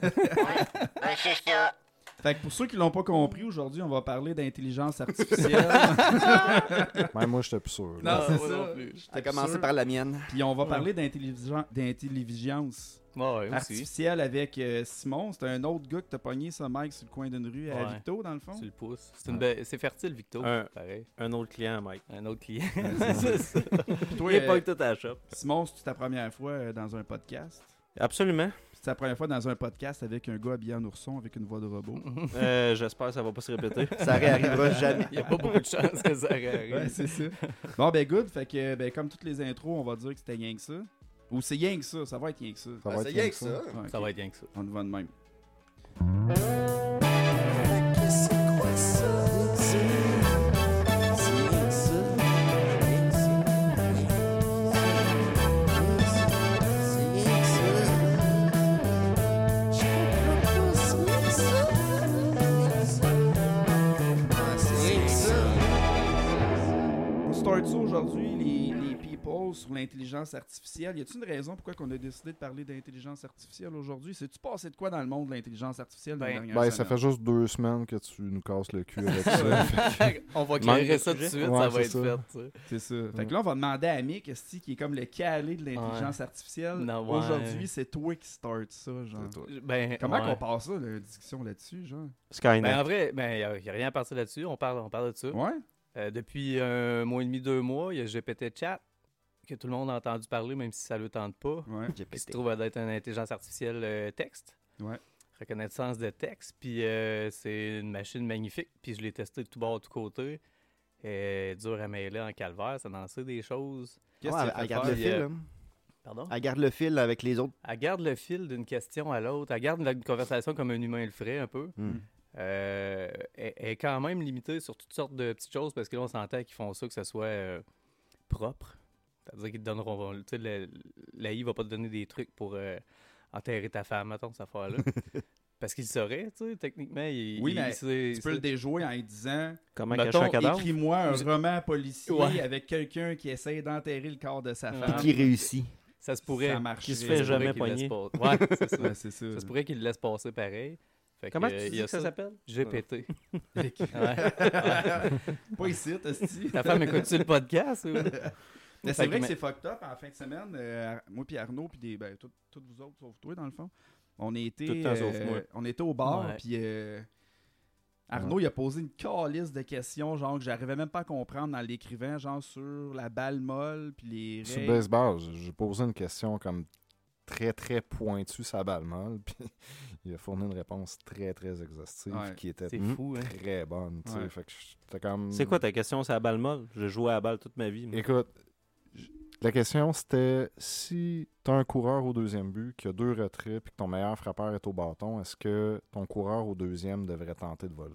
Ben, c'est ça. Fait que pour ceux qui l'ont pas compris, aujourd'hui, on va parler d'intelligence artificielle. Même moi, j'étais plus sûr. là. non, c'est moi ça. non plus. J'étais commencé par la mienne. Puis on va parler d'intelligence d'intelligence Ouais, artificielle avec euh, Simon. C'est un autre gars que t'as pogné ça, Mike, sur le coin d'une rue à Ouais. Victo, dans le fond? Tu le pousses. C'est, une belle- c'est fertile, Victo. Un- Pareil. Un autre client, Mike. Un autre client. c'est ça. Toi, Il est euh, pas que tout à la shop. Simon, c'est ta première fois euh, dans un podcast? Absolument. C'est ta première fois dans un podcast avec un gars habillé en ourson avec une voix de robot. Euh, J'espère que ça va pas se répéter. Ça réarrivera jamais. Il n'y a pas beaucoup de chances que ça arrive. Ouais, c'est ça. Bon, ben, good. Fait que, ben, comme toutes les intros, on va dire que c'était rien que ça. Ou c'est rien que ça. Ça va être rien que ça. Ça va Ah, être c'est rien que ça. Ça va être rien que ça. On va de même. Aujourd'hui, les, les people sur l'intelligence artificielle. Y a-t-il une raison pourquoi on a décidé de parler d'intelligence artificielle aujourd'hui? C'est-tu passé de quoi dans le monde de l'intelligence artificielle Ben, Ben, ça fait juste deux semaines que tu nous casses le cul avec ça. On va clairer ça tout de suite, Ouais, ça va c'est être ça. fait. C'est ça. Fait que là, on va demander à Mick, qui est comme le calé de l'intelligence artificielle? Ouais. Aujourd'hui, c'est toi qui start ça, genre. Ben, Comment ouais. qu'on passe ça, la discussion là-dessus, genre? Skynet. Ben, en vrai, il ben, n'y a, rien à partir là-dessus. On parle, on parle de ça. Ouais? Euh, depuis un mois et demi, deux mois, il y a GPT Chat que tout le monde a entendu parler, même si ça ne le tente pas. Ouais. Qui se trouve être une intelligence artificielle euh, texte. Ouais. Reconnaissance de texte. Puis euh, c'est une machine magnifique. Puis je l'ai testé de tout bord, de tout côté. Et dur à mêler en calvaire. Ça lançait des choses. Qu'est-ce Ouais, elle fait garde le fil. là. Pardon? Elle garde le fil avec les autres. Elle garde le fil d'une question à l'autre. Elle garde la conversation comme un humain le ferait un peu. Hmm. Euh, est quand même limitée sur toutes sortes de petites choses parce que là, on s'entend qu'ils font ça que ce soit euh, propre. C'est-à-dire qu'ils te donneront. Tu sais, l'AI va pas te donner des trucs pour euh, enterrer ta femme, mettons, cette affaire-là. parce qu'il saurait, tu sais, techniquement. Il, Oui, il- mais c'est- Tu peux le déjouer en lui disant Comment mettons, cacher un cadavre? Écris-moi un roman policier Ouais. avec quelqu'un qui essaye d'enterrer le corps de sa femme. Qui réussit. Ça se pourrait. Ça. Qui se ça fait jamais pas- Ouais, c'est ça. Ouais, ça. Ça se pourrait qu'il le laisse passer pareil. Fait Comment euh, tu y dis a que ça s'appelle? GPT. Ouais. Ouais. Pas ici, esti. Ta femme écoute-tu le podcast? ou? Mais Fait c'est vrai que c'est fucked up en fin de semaine. euh, moi puis Arnaud puis ben tout- toutes vous autres sauf toi dans le fond. On était Tout le temps sauf euh, moi. on était au bar puis euh, Arnaud il a posé une calice de questions genre que j'arrivais même pas à comprendre dans l'écrivain genre sur la balle molle puis les Sur le baseball, j'ai- j'ai posé une question comme très très pointue sa balle molle, puis il a fourni une réponse très très exhaustive Ouais. qui était fou, hein? très bonne. Ouais. Comme. C'est quoi ta question? C'est la balle molle? J'ai joué à la balle toute ma vie. moi. Écoute, la question c'était si tu as un coureur au deuxième but qui a deux retraits puis que ton meilleur frappeur est au bâton, est-ce que ton coureur au deuxième devrait tenter de voler?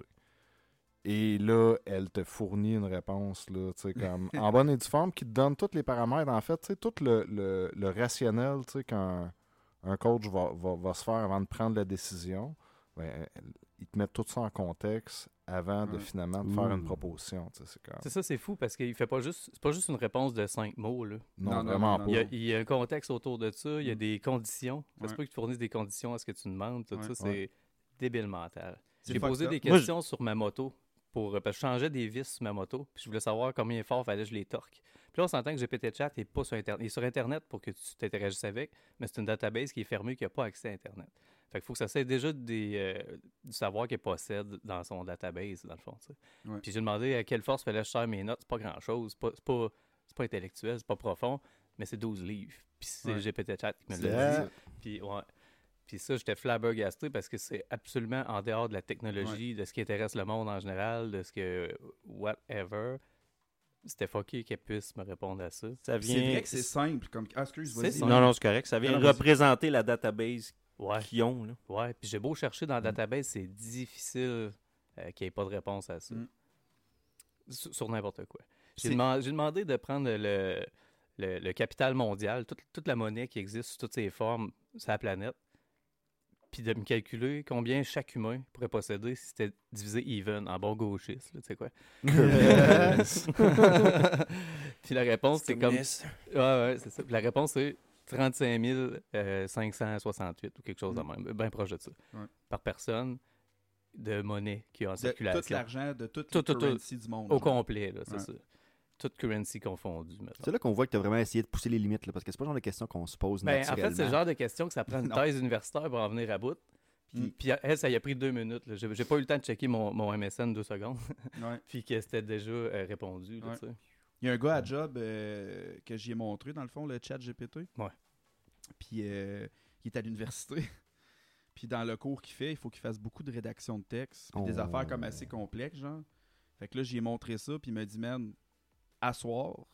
Et là, elle te fournit une réponse là, tu sais, comme en bonne et due forme qui te donne tous les paramètres. En fait, tu sais, tout le, le- le rationnel tu sais, qu'un un coach va, va- va se faire avant de prendre la décision. Ben, elle- il te met tout ça en contexte avant de finalement te faire une proposition. tu sais, C'est ça, c'est fou parce qu'il fait pas juste. C'est pas juste une réponse de cinq mots, là. Non, Non, non, vraiment non, pas. Il y, a, il y a un contexte autour de ça, il y a Mm. des conditions. Ça se Ouais. peut qu'ils te fournissent des conditions à ce que tu demandes. Tout Ouais. ça, c'est débile mental. J'ai posé des Moi, questions sur ma moto. Pour, parce que je changeais des vis sur ma moto. Puis je voulais savoir combien fort fallait que je les torque. Puis là, on s'entend que GPT Chat n'est pas sur Internet. Il est sur Internet pour que tu t'interagisses avec, mais c'est une database qui est fermée, qui n'a pas accès à Internet. Fait qu'il faut que ça soit déjà des, euh, du savoir qu'il possède dans son database, dans le fond. Ouais. Puis j'ai demandé à quelle force fallait que je serre mes notes. C'est pas grand-chose. C'est pas, c'est pas, intellectuel, c'est pas profond, mais c'est 12 livres. Puis c'est Ouais. GPT Chat qui me l'a dit. Puis, ouais. Puis ça, j'étais flabbergasté parce que c'est absolument en dehors de la technologie, de ce qui intéresse le monde en général, de ce que. whatever. C'était fucké qu'elle puisse me répondre à ça. Ça C'est vient... vrai que c'est simple comme ah excuse C'est vas-y. simple. Non, non, c'est correct. Ça vient Non, représenter la database Ouais. qu'ils ont. Là. Ouais. Puis j'ai beau chercher dans la database, c'est difficile euh, qu'il n'y ait pas de réponse à ça. Mm. Sur, sur n'importe quoi. C'est- J'ai deman- j'ai demandé de prendre le, le, le capital mondial, toute, toute la monnaie qui existe sous toutes ses formes sur la planète, puis de me calculer combien chaque humain pourrait posséder si c'était divisé even en bon gauchiste, là, tu sais quoi. puis la réponse, c'est comme... Ouais, ouais, c'est ça. Puis la réponse, c'est 35 euh, 568 ou quelque chose de Mm. même, bien proche de ça, Ouais. par personne de monnaie qui est en De tout circulation. l'argent, de toute Tout, la tout, tout. du monde. Au genre. complet, là, c'est Ouais. ça. Toute currency confondue. C'est là qu'on voit que tu as vraiment essayé de pousser les limites, là, parce que c'est pas le genre de question qu'on se pose Ben, en fait, c'est le genre de question que ça prend une thèse universitaire pour en venir à bout. Puis, Mm. puis elle, ça y a pris deux minutes. J'ai pas eu le temps de checker mon, mon MSN deux secondes. Ouais. puis que c'était déjà euh, répondu. là, Ouais. Il y a un gars à job euh, que j'y ai montré, dans le fond, le chat GPT. Ouais. Puis euh, il est à l'université. Puis dans le cours qu'il fait, il faut qu'il fasse beaucoup de rédaction de texte. Puis des Oh. affaires comme assez complexes, genre. Fait que là, j'y ai montré ça. Puis il m'a dit, man, à soir,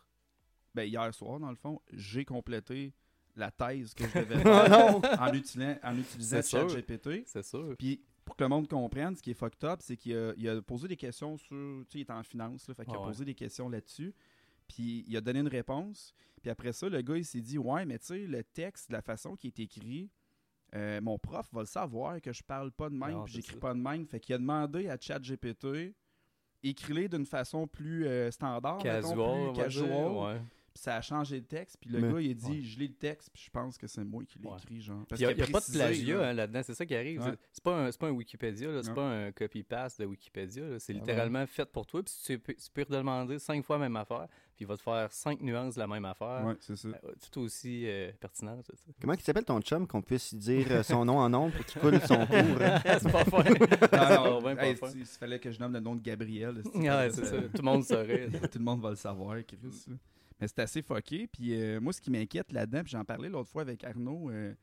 ben hier soir, dans le fond, j'ai complété la thèse que je devais faire en, utilisant, en utilisant. ChatGPT. C'est sûr. Puis pour que le monde comprenne, ce qui est fucked up, c'est qu'il a, il a posé des questions sur. Tu sais, il est en finance, là, fait qu'il Ah a ouais. posé des questions là-dessus. Puis il a donné une réponse. Puis après ça, le gars, il s'est dit Ouais, mais tu sais, le texte, la façon qu'il est écrit, euh, mon prof va le savoir que je parle pas de même, puis j'écris pas de même. Fait qu'il a demandé à ChatGPT écris-les d'une façon plus euh, standard, Casual, plus casual. dire, ouais. Puis ça a changé le texte. Puis le Mais- gars, il a dit ouais. Je lis le texte, puis je pense que c'est moi qui l'ai Ouais. écrit. Genre. Il n'y a, qu'il pas de précisé, plagiat là. hein, là-dedans, c'est ça qui arrive. Ouais. C'est- C'est pas, un- c'est pas un Wikipédia, là, c'est Non. pas un copy-paste de Wikipédia. là, C'est Ah ouais. littéralement fait pour toi. Puis tu peux, tu peux redemander cinq fois la même affaire, puis il va te faire cinq nuances de la même affaire. Ouais, c'est ça. Euh, tout aussi euh, pertinent. ça. Comment il s'appelle ton chum qu'on puisse dire euh, son nom en nombre pour qu'il coule son cours? hein? c'est pas fin. Non, non, pas hey, fin. il fallait que je nomme le nom de Gabriel. c'est- Ouais, c'est ça. Tout le monde saurait. Tout le monde va le savoir, Chris. là. Mais c'est assez fucké. Puis euh, moi, ce qui m'inquiète là-dedans, puis j'en parlais l'autre fois avec Arnaud, euh,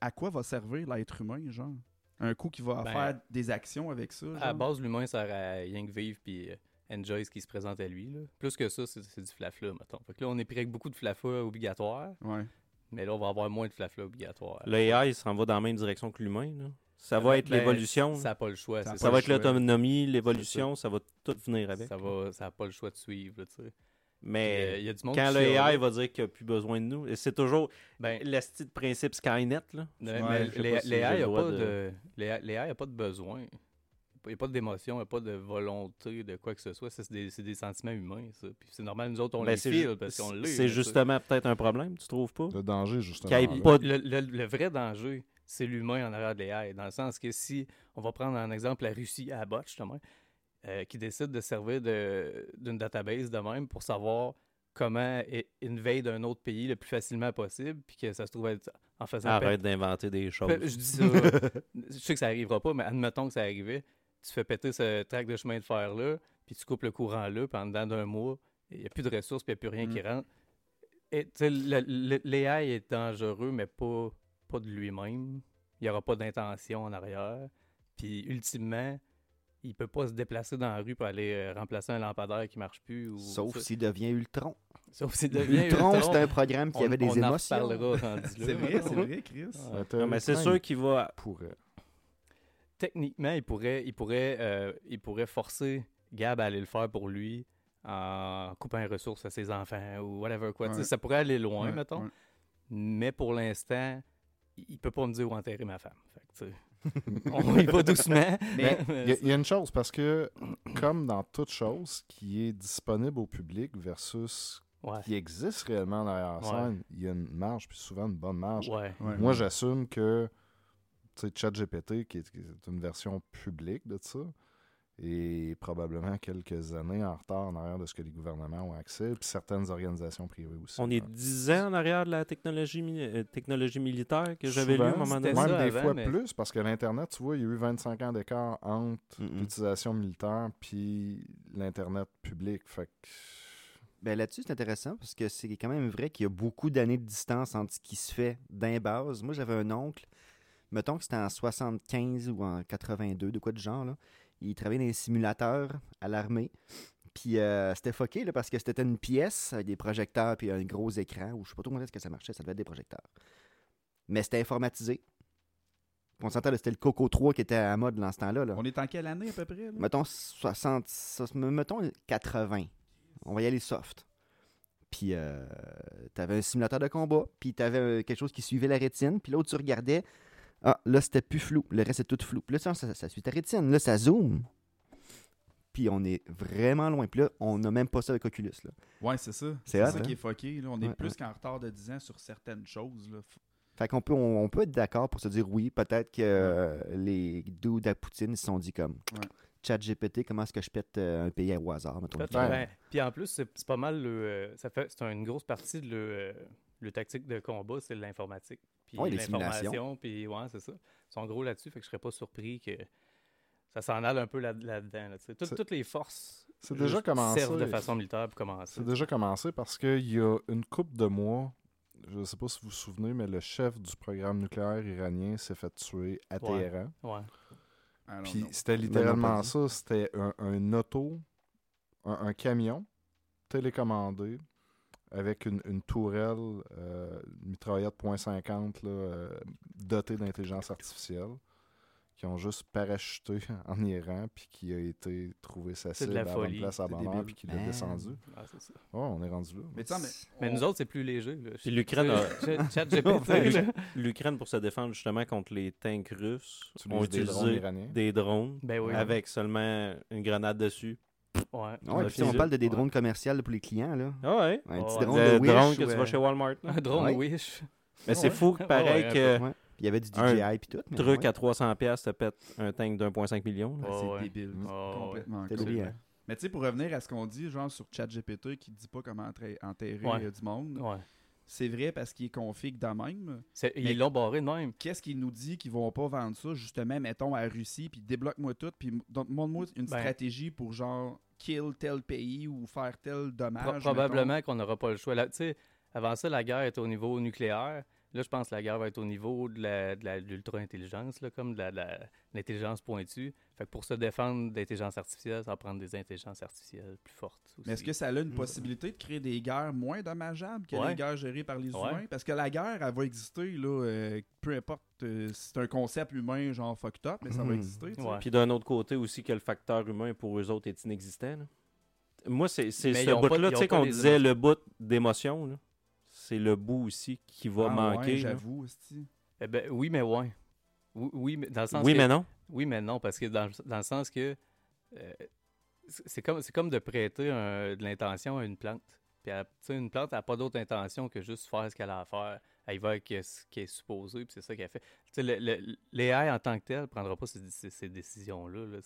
à quoi va servir l'être humain, genre? Un coup qui va Ben, faire des actions avec ça. À base, l'humain sert à rien que vivre puis euh, enjoy ce qui se présente à lui. Là. Plus que ça, c'est c'est du flafla, mettons. Fait que là, on est pris avec beaucoup de flafla obligatoire, Ouais. mais là, on va avoir moins de flafla obligatoire. L'AI s'en va dans la même direction que l'humain. là. Ça va être Ben, l'évolution. Ça n'a pas le choix. Ça va le être choix. l'autonomie, l'évolution, ça va tout venir avec. Ça va, ça n'a pas le choix de suivre, là, Mais il y a du monde quand qui l'AI va dire qu'il n'a plus besoin de nous, c'est toujours ben, le style principe Skynet. Là. Ouais, pas si a droit pas de- de, a pas de besoin. Il n'y a pas d'émotion, il n'y a pas de volonté de quoi que ce soit. C'est des, sentiments humains, ça. Puis c'est normal, nous autres, on Ben, les file parce qu'on l'est. C'est justement peut-être un problème, tu trouves pas? Le danger, justement. Pas de- Le, le- le vrai danger, c'est l'humain en arrière de l'AI. Dans le sens que si, on va prendre en exemple la Russie à bot, justement, euh, qui décide de servir de- d'une database de même pour savoir comment invade un autre pays le plus facilement possible, puis que ça se trouve être en faisant... Arrête d'inventer des choses. Je dis ça, je sais que ça arrivera pas, mais admettons que ça arrivait, tu fais péter ce tract de chemin de fer-là, puis tu coupes le courant là, puis en dedans d'un mois, il n'y a plus de ressources, puis il n'y a plus rien qui Mm. rentre. L'AI est dangereux, mais pas, pas de lui-même. Il n'y aura pas d'intention en arrière. Puis ultimement, il peut pas se déplacer dans la rue pour aller euh, remplacer un lampadaire qui marche plus. Ou, Sauf s'il devient Ultron. sauf s'il devient Ultron, Ultron. c'est un programme qui On- avait des on en émotions. reparlera rendu là. C'est vrai, c'est vrai, Chris. Non, mais c'est sûr qu'il va. il pourrait. techniquement, il pourrait, il pourrait, euh, il pourrait forcer Gab à aller le faire pour lui en coupant les ressources à ses enfants ou whatever quoi. Ouais. Ça pourrait aller loin, Ouais, mettons. ouais. Mais pour l'instant, il il peut pas me dire où enterrer ma femme. Fait que, tu sais, on y va doucement. Mais Il y, a- il y a une chose, parce que, comme dans toute chose qui est disponible au public versus Ouais. qui existe réellement derrière la scène, il y a une marge, puis souvent une bonne marge. Ouais. Ouais. Moi, j'assume que tu sais, ChatGPT, qui est une version publique de ça, est probablement quelques années en retard en arrière de ce que les gouvernements ont accès, puis certaines organisations privées aussi. On est. 10 ans en arrière de la technologie, mi- euh, technologie militaire que j'avais lu à un moment donné. Même ça des avant, fois mais- plus, parce que l'Internet, tu vois, il y a eu 25 ans d'écart entre Mm-mm. l'utilisation militaire puis l'Internet public. Fait que... Ben là-dessus, c'est intéressant parce que c'est quand même vrai qu'il y a beaucoup d'années de distance entre ce qui se fait d'un base. Moi, j'avais un oncle, mettons que c'était en 75 ou en 82, de quoi de genre, là. Il travaillait dans les simulateurs à l'armée. Puis euh, c'était fucké là, parce que c'était une pièce avec des projecteurs puis un gros écran, ou je sais pas trop comment est-ce que ça marchait, ça devait être des projecteurs. Mais c'était informatisé. On s'entend, c'était le Coco 3 qui était à la mode dans ce temps-là. là. On est en quelle année à peu près? là? Mettons 60, ça- mettons 80. On va y aller soft. Puis euh, t'avais un simulateur de combat, puis t'avais euh, quelque chose qui suivait la rétine, puis l'autre tu regardais, ah là c'était plus flou, le reste c'est tout flou. Puis là ça, ça, ça suit ta rétine, là ça zoome. puis on est vraiment loin. Puis là, on n'a même pas ça avec Oculus. Là. Ouais, c'est ça. C'est ça hein? qui est fucké. Là. On est Ouais, plus ouais. qu'en retard de 10 ans sur certaines choses. Là. Fait qu'on peut, on, on peut être d'accord pour se dire oui, peut-être que euh, les dudes à Poutine ils se sont dit comme Ouais. Chat GPT, comment est-ce que je pète euh, un pays au hasard, mettons? Ben, puis en plus, c'est c'est pas mal le. euh, ça fait, c'est une grosse partie de le, euh, le tactique de combat, c'est l'informatique. Puis Ouais, l'information, puis ouais, c'est ça. Ils sont gros là-dessus, fait que je serais pas surpris que ça s'en aille un peu là- là-dedans. Là. Toutes- les forces C'est déjà commencé. servent de façon militaire pour commencer. C'est déjà commencé parce qu'il y a une couple de mois, je ne sais pas si vous vous souvenez, mais le chef du programme nucléaire iranien s'est fait tuer à. Téhéran. Ouais. Don't Puis c'était littéralement ça. C'était un, un auto, un, un camion télécommandé avec une, une tourelle, euh, une mitraillette .50 là, euh, dotée d'intelligence artificielle qui ont juste parachuté en Iran puis qui a été trouvé sa cible à la place débile. puis qui l'a descendu. Ah, c'est ça. Oh, on est rendu là. Mais, mais, Mais on- nous autres, c'est plus léger. Là. Puis l'Ukraine a-. L'Ukraine, pour se défendre justement contre les tanks russes, ont utilises des drones utilisé des drones Ben oui. avec seulement une grenade dessus. Ouais. Ouais, On si on parle de des Ouais. drones commerciaux pour les clients. Là. Ah ouais? Un petit Ouais. drone de Wish. drone que ou, tu vas chez Walmart. Un drone Ouais. Wish. Mais c'est Ouais. fou que Ouais, pareil ouais, que ouais. Il y avait du DJI puis tout. mais truc ouais. à 300$ piastres te pète un tank d'1,5 million. Ah, c'est Ouais, ouais. débile. C'est Ouais, complètement C'est con. débile. Mais tu sais, pour revenir à ce qu'on dit, genre sur ChatGPT qui dit pas comment enterrer Ouais. euh, du monde, Ouais. C'est vrai parce qu'il est config de même. Mais- Ils l'ont barré de même. Qu'est-ce qu'il nous dit qu'ils vont pas vendre ça, justement, mettons, à Russie, puis débloque-moi tout, puis montre-moi une Ben. stratégie pour, genre, kill tel pays ou faire tel dommage. Pro- probablement qu'on n'aura pas le choix. Là, tu sais, avant ça, la guerre est au niveau nucléaire. Là, je pense que la guerre va être au niveau de la- de la- de l'ultra-intelligence, là, comme de la- de la- l'intelligence pointue. Fait que pour se défendre d'intelligence artificielle, ça va prendre des intelligences artificielles plus fortes. Aussi. Mais est-ce que ça a une possibilité de créer des guerres moins dommageables que Ouais. les guerres gérées par les Ouais. humains? Parce que la guerre, elle va exister, là, euh, peu importe euh, si c'est un concept humain, genre fucked up, mais ça va Mhm. exister. Ouais. Puis d'un autre côté aussi que le facteur humain pour eux autres est inexistant. là. Moi, c'est ce bout-là, tu sais, qu'on disait le bout d'émotion. là. C'est le bout aussi qui va Ah manquer. J'avoue. Eh ben, oui, mais ouais. Oui, oui, mais dans le sens Oui, que- mais non. Oui, mais non, parce que dans, le- dans le sens que euh, c'est comme, c'est comme de prêter un- de l'intention à une plante. Puis, elle- une plante n'a pas d'autre intention que juste faire ce qu'elle a à faire. Elle y va avec euh, ce qui est supposé, puis c'est ça qu'elle fait. Tu sais, l'AI en tant que tel ne prendra pas ces, ces- ces décisions-là. là.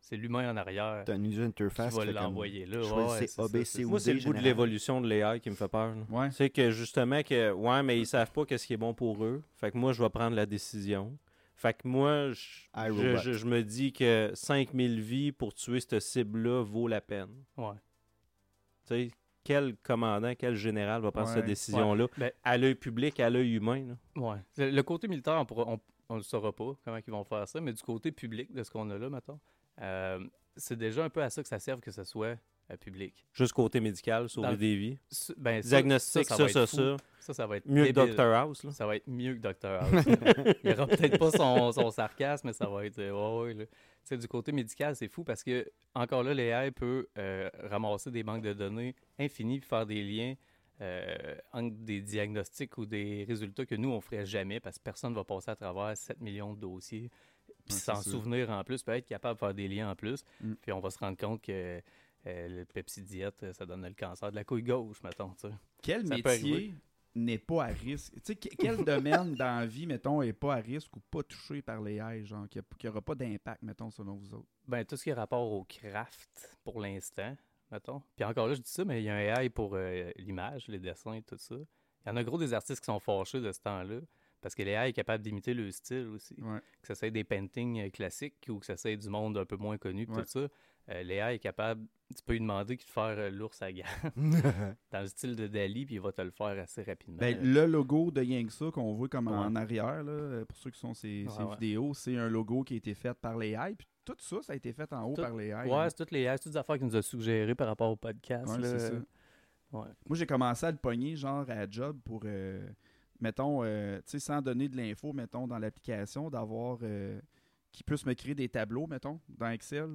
C'est- l'humain en arrière T'as une user qui interface. va qui l'envoyer là. Ouais, c'est ou Moi, c'est le bout de l'évolution de l'AI qui me fait peur. Ouais. C'est que justement, que ouais, mais ils savent pas qu'est-ce qui est bon pour eux. Fait que moi, je vais prendre la décision. Fait que moi, je- je me dis que 5000 vies pour tuer cette cible-là vaut la peine. Ouais. Tu sais, quel commandant, quel général va prendre Ouais. cette décision-là Ben- à l'œil public, à l'œil humain? Ouais. Le, le côté militaire, on pourra- on, on le saura pas comment ils vont faire ça, mais du côté public de ce qu'on a là, mettons, euh, c'est déjà un peu à ça que ça serve que ce soit public. Juste côté médical, sauver Dans des vies. Ben, ça- Diagnostic, ça, va ça, ça. Ça, ça va être Mieux que. Dr House. Là. Ça va être mieux que Dr House. Il aura peut-être pas son, son sarcasme, mais ça va être. euh, ouais, ouais, là. Tu sais, du côté médical, c'est fou parce que, encore là, l'AI peut euh, ramasser des banques de données infinies puis faire des liens euh, entre des diagnostics ou des résultats que nous, on ferait jamais parce que personne ne va passer à travers 7 millions de dossiers puis s'en souvenir en plus, peut être capable de faire des liens en plus. Mm. Puis on va se rendre compte que euh, le Pepsi Diète, euh, ça donne le cancer de la couille gauche, mettons. tu sais. Quel Ça métier n'est pas à risque? Quel domaine dans la vie, mettons, est pas à risque ou pas touché par les AI, genre, qui n'aura pas d'impact, mettons, selon vous autres? Ben, tout ce qui est rapport au craft pour l'instant, mettons. Puis encore là, je dis ça, mais il y a un AI pour euh, l'image, les dessins et tout ça. Il y en a gros des artistes qui sont fâchés de ce temps-là. Parce que l'AI est capable d'imiter le style aussi. Ouais. Que ça soit des paintings classiques ou que ça soit du monde un peu moins connu, Ouais. tout ça. Euh, L'AI est capable, tu peux lui demander qu'il te faire euh, l'ours à gants dans le style de Dali, puis il va te le faire assez rapidement. Ben, le logo de Yangsa qu'on voit comme Ouais. en arrière, là, pour ceux qui sont ces, Ouais, ces ouais. vidéos, c'est un logo qui a été fait par les. Puis tout ça, ça a été fait en haut Tout- par les AI. ouais, c'est toutes les c'est toutes des affaires qu'il nous a suggérées par rapport au podcast. Ça. Moi, j'ai commencé à le pogner, genre, à job pour, euh, mettons, euh, tu sais, sans donner de l'info, mettons, dans l'application, d'avoir, euh, qui puisse me créer des tableaux, mettons, dans Excel,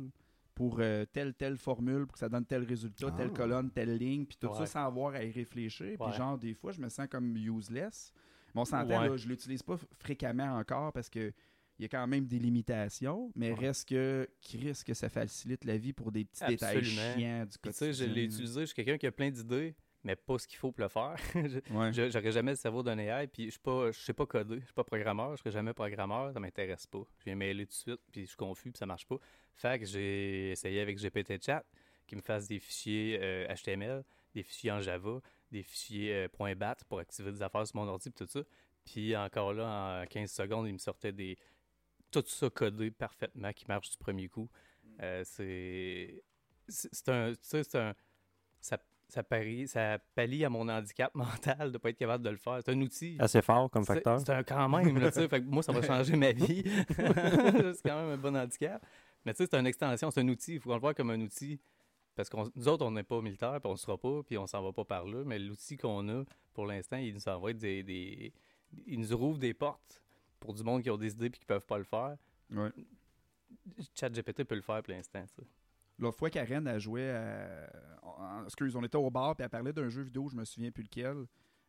pour euh, telle, telle formule, pour que ça donne tel résultat, telle Ah. colonne, telle ligne, puis tout ça sans avoir à y réfléchir. Puis genre, des fois, je me sens comme useless. Mais on s'entend, Ouais. là, je l'utilise pas fréquemment encore parce que il y a quand même des limitations, mais Ouais. reste que, Chris, que ça facilite la vie pour des petits détails chiants du Puis, tu sais, je l'ai quotidien. utilisé, je suis quelqu'un qui a plein d'idées, mais pas ce qu'il faut pour le faire. Ouais. J'aurais jamais le cerveau d'un AI, puis je suis pas, je sais pas coder, je suis pas programmeur, je serai jamais programmeur, ça m'intéresse pas. Je viens mêler tout de suite, puis je suis confus, puis ça marche pas. Fait que j'ai essayé avec GPT Chat, qui me fasse des fichiers euh, HTML, des fichiers en Java, des fichiers euh, .bat pour activer des affaires sur mon ordi, puis tout ça. Puis encore là, en 15 secondes, il me sortait des tout ça codé parfaitement, qui marche du premier coup. Euh, c'est c'est c'est un, tu sais, c'est un ça, ça, parie, ça pallie à mon handicap mental de pas être capable de le faire. C'est un outil. Assez fort comme C'est- facteur. C'est un quand même, là, tu sais. Fait que moi, ça va changer ma vie. c'est quand même un bon handicap. Mais tu sais, c'est une extension, c'est un outil. Il faut qu'on le voit comme un outil. Parce que nous autres, on n'est pas militaire, puis on ne sera pas, puis on s'en va pas par là. Mais l'outil qu'on a, pour l'instant, il nous envoie des, des. Il nous rouvre des portes pour du monde qui ont des idées puis qui peuvent pas le faire. Ouais. ChatGPT peut le faire pour l'instant, tu sais. L'autre fois, Karen a joué à... en- Excuse, on était au bar, puis elle parlait d'un jeu vidéo, je me souviens plus lequel.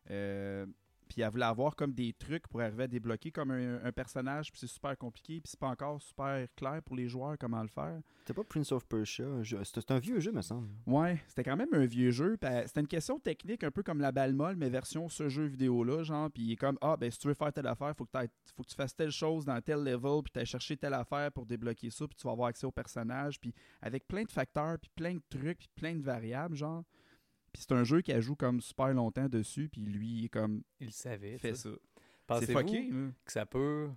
Euh, Puis elle voulait avoir comme des trucs pour arriver à débloquer comme un, un personnage, puis c'est super compliqué, puis c'est pas encore super clair pour les joueurs comment le faire. C'était pas Prince of Persia. C'était un vieux jeu, me semble. Ouais, c'était quand même un vieux jeu. euh, C'était une question technique, un peu comme la balle molle, mais version ce jeu vidéo-là, genre. Puis il est comme, ah, ben si tu veux faire telle affaire, faut que, faut que tu fasses telle chose dans tel level, puis tu chercher telle affaire pour débloquer ça, puis tu vas avoir accès au personnage. Puis avec plein de facteurs, puis plein de trucs, puis plein de variables, genre. Puis c'est un jeu qui joue comme super longtemps dessus, puis lui, comme, Il savait. fait sais. ça. C'est fucké, que ça peut.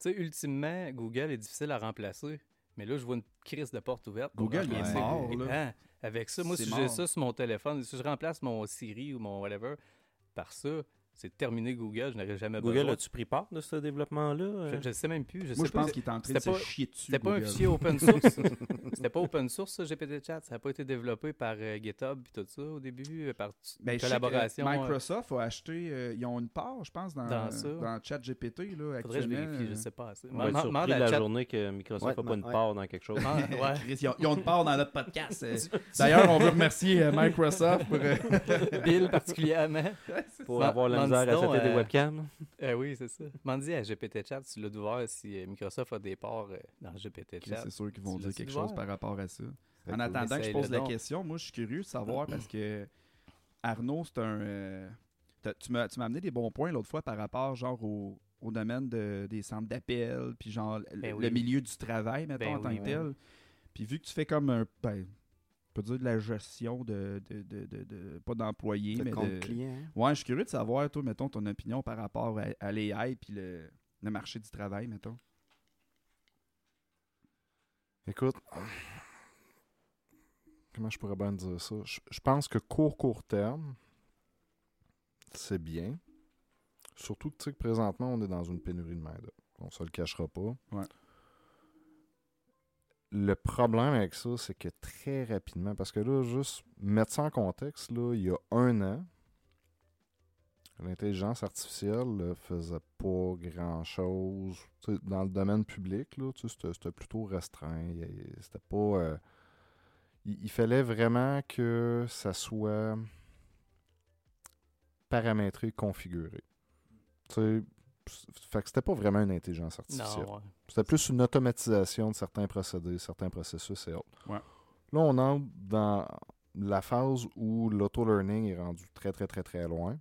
Tu sais, ultimement, Google est difficile à remplacer. Mais là, je vois une crise de porte ouverte. Google, est mort, là. hein, avec ça, moi, si j'ai ça sur mon téléphone, si je remplace mon Siri ou mon whatever par ça, c'est terminé Google, je n'aurais jamais Google, besoin. as-tu pris part de ce développement-là? euh? Je, je sais même plus. Je Moi, sais je pas. pense qu'il est en train de c'était se pas- chier dessus. C'était pas un fichier open source. C'était pas open source, ça, GPT Chat. Ça n'a pas été développé par euh, GitHub et tout ça au début, euh, par Ben, sais collaboration. Microsoft a acheté, euh, ils ont une part, je pense, dans, Dans ça. dans ChatGPT, là, Faudrait que je actuellement. vérifie, je euh, sais pas. assez. On va être surpris la Chat- journée que Microsoft n'a Ouais, pas une part dans quelque chose. Ah, ouais. Chris, ils, ont, ils ont une part dans notre podcast. D'ailleurs, on veut remercier Microsoft pour. Bill particulièrement. Pour avoir la dis à setter des euh, webcams. Eh oui, c'est ça. M'en dis à GPT Chat, tu l'as dû voir si euh, Microsoft a des parts euh, dans GPT Chat. c'est sûr qu'ils vont dire quelque chose par rapport à ça. En attendant que je pose la question, moi, je suis curieux de savoir parce que Arnaud, c'est un. euh, tu m'as tu m'as amené des bons points l'autre fois par rapport, genre, au, au domaine de- des centres d'appel, puis genre, le- Ben le milieu du travail, mettons, Ben en tant que oui. tel. Puis vu que tu fais comme un. Ben, peut dire de la gestion de. de, de, de- de- pas d'employés, mais compte de. client. hein. Ouais, je suis curieux de savoir, toi, mettons, ton opinion par rapport à, à l'AI puis le, le marché du travail, mettons. Écoute, comment je pourrais bien dire ça? Je, je pense que court, court terme, c'est bien. Surtout que, tu sais, que présentement, on est dans une pénurie de main-d'œuvre. On se le cachera pas. Ouais. Le problème avec ça, c'est que très rapidement, parce que là, juste mettre ça en contexte, là, il y a un an, l'intelligence artificielle là, faisait pas grand-chose. Dans le domaine public, c'était plutôt restreint. C'était pas. euh, il, fallait vraiment que ça soit paramétré, configuré. Fait que c'était pas vraiment une intelligence artificielle. Ouais. C'était plus une automatisation de certains procédés, certains processus et autres. Ouais. Là, on entre dans la phase où l'auto-learning est rendu très, très, très, très loin.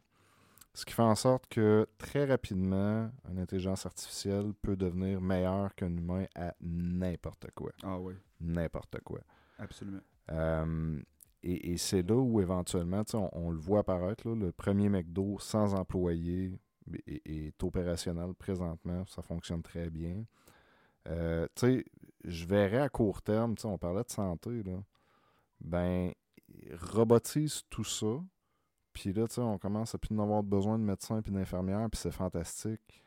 Ce qui fait en sorte que très rapidement, une intelligence artificielle peut devenir meilleure qu'un humain à n'importe quoi. Ah oui, N'importe quoi. absolument. Euh, et et c'est là où éventuellement, on, on le voit apparaître, là, le premier McDo sans employé est, est opérationnel présentement, ça fonctionne très bien. Euh, tu sais, je verrais à court terme, tu sais, on parlait de santé, là, ben, robotise tout ça, puis là, tu sais, on commence à plus en avoir besoin de médecins puis d'infirmières, puis c'est fantastique.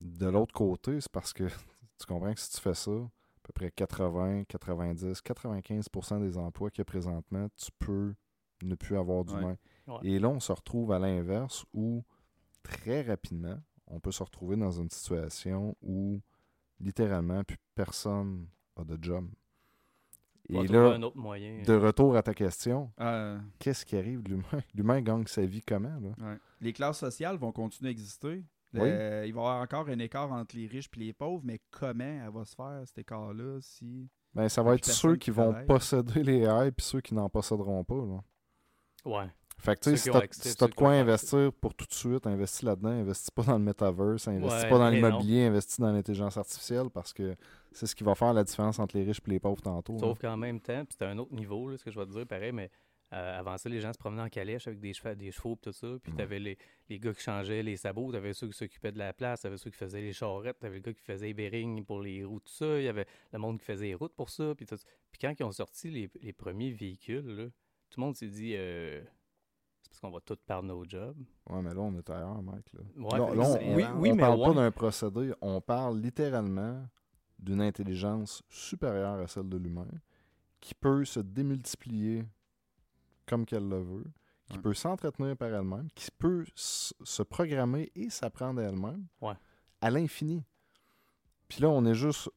De l'autre côté, c'est parce que tu comprends que si tu fais ça, à peu près 80, 90, 95% des emplois qu'il y a présentement, tu peux ne plus avoir d'humain. Ouais. Et là, on se retrouve à l'inverse où très rapidement, on peut se retrouver dans une situation où littéralement plus personne a de job. Et là, un autre moyen. de retour à ta question, Euh, qu'est-ce qui arrive? De l'humain? L'humain gagne sa vie comment? Là? ouais. Les classes sociales vont continuer à exister. Oui. Euh, il va y avoir encore un écart entre les riches et les pauvres, mais comment elle va se faire, cet écart-là, si... Ben, ça va être ceux qui qui vont posséder les AI puis ceux qui n'en posséderont pas. Là. Ouais. Fait que tu sais, si t'as de quoi investir pour tout de suite, investis là-dedans, investis pas dans le metaverse, investis Ouais, pas dans l'immobilier, investis dans l'intelligence artificielle parce que c'est ce qui va faire la différence entre les riches et les pauvres tantôt. là. Sauf qu'en même temps, puis c'était un autre niveau, là, ce que je vais te dire, pareil, mais euh, avant ça, les gens se promenaient en calèche avec des chevaux, des chevaux tout ça. Puis Ouais. t'avais les, les gars qui changeaient les sabots, t'avais ceux qui s'occupaient de la place, t'avais ceux qui faisaient les charrettes, t'avais le gars qui faisait les bearings pour les roues, tout ça. Il y avait le monde qui faisait les routes pour ça. Puis quand ils ont sorti les, les premiers véhicules, là, tout le monde s'est dit euh, c'est parce qu'on va tous perdre nos jobs. Ouais, mais là, on est ailleurs, Mike. Là, Ouais, Là- on, oui, on- oui, on mais parle pas d'un procédé, on parle littéralement d'une intelligence supérieure à celle de l'humain qui peut se démultiplier comme qu'elle le veut, qui Ouais. peut s'entretenir par elle-même, qui peut se programmer et s'apprendre à elle-même à l'infini. Puis là, on est juste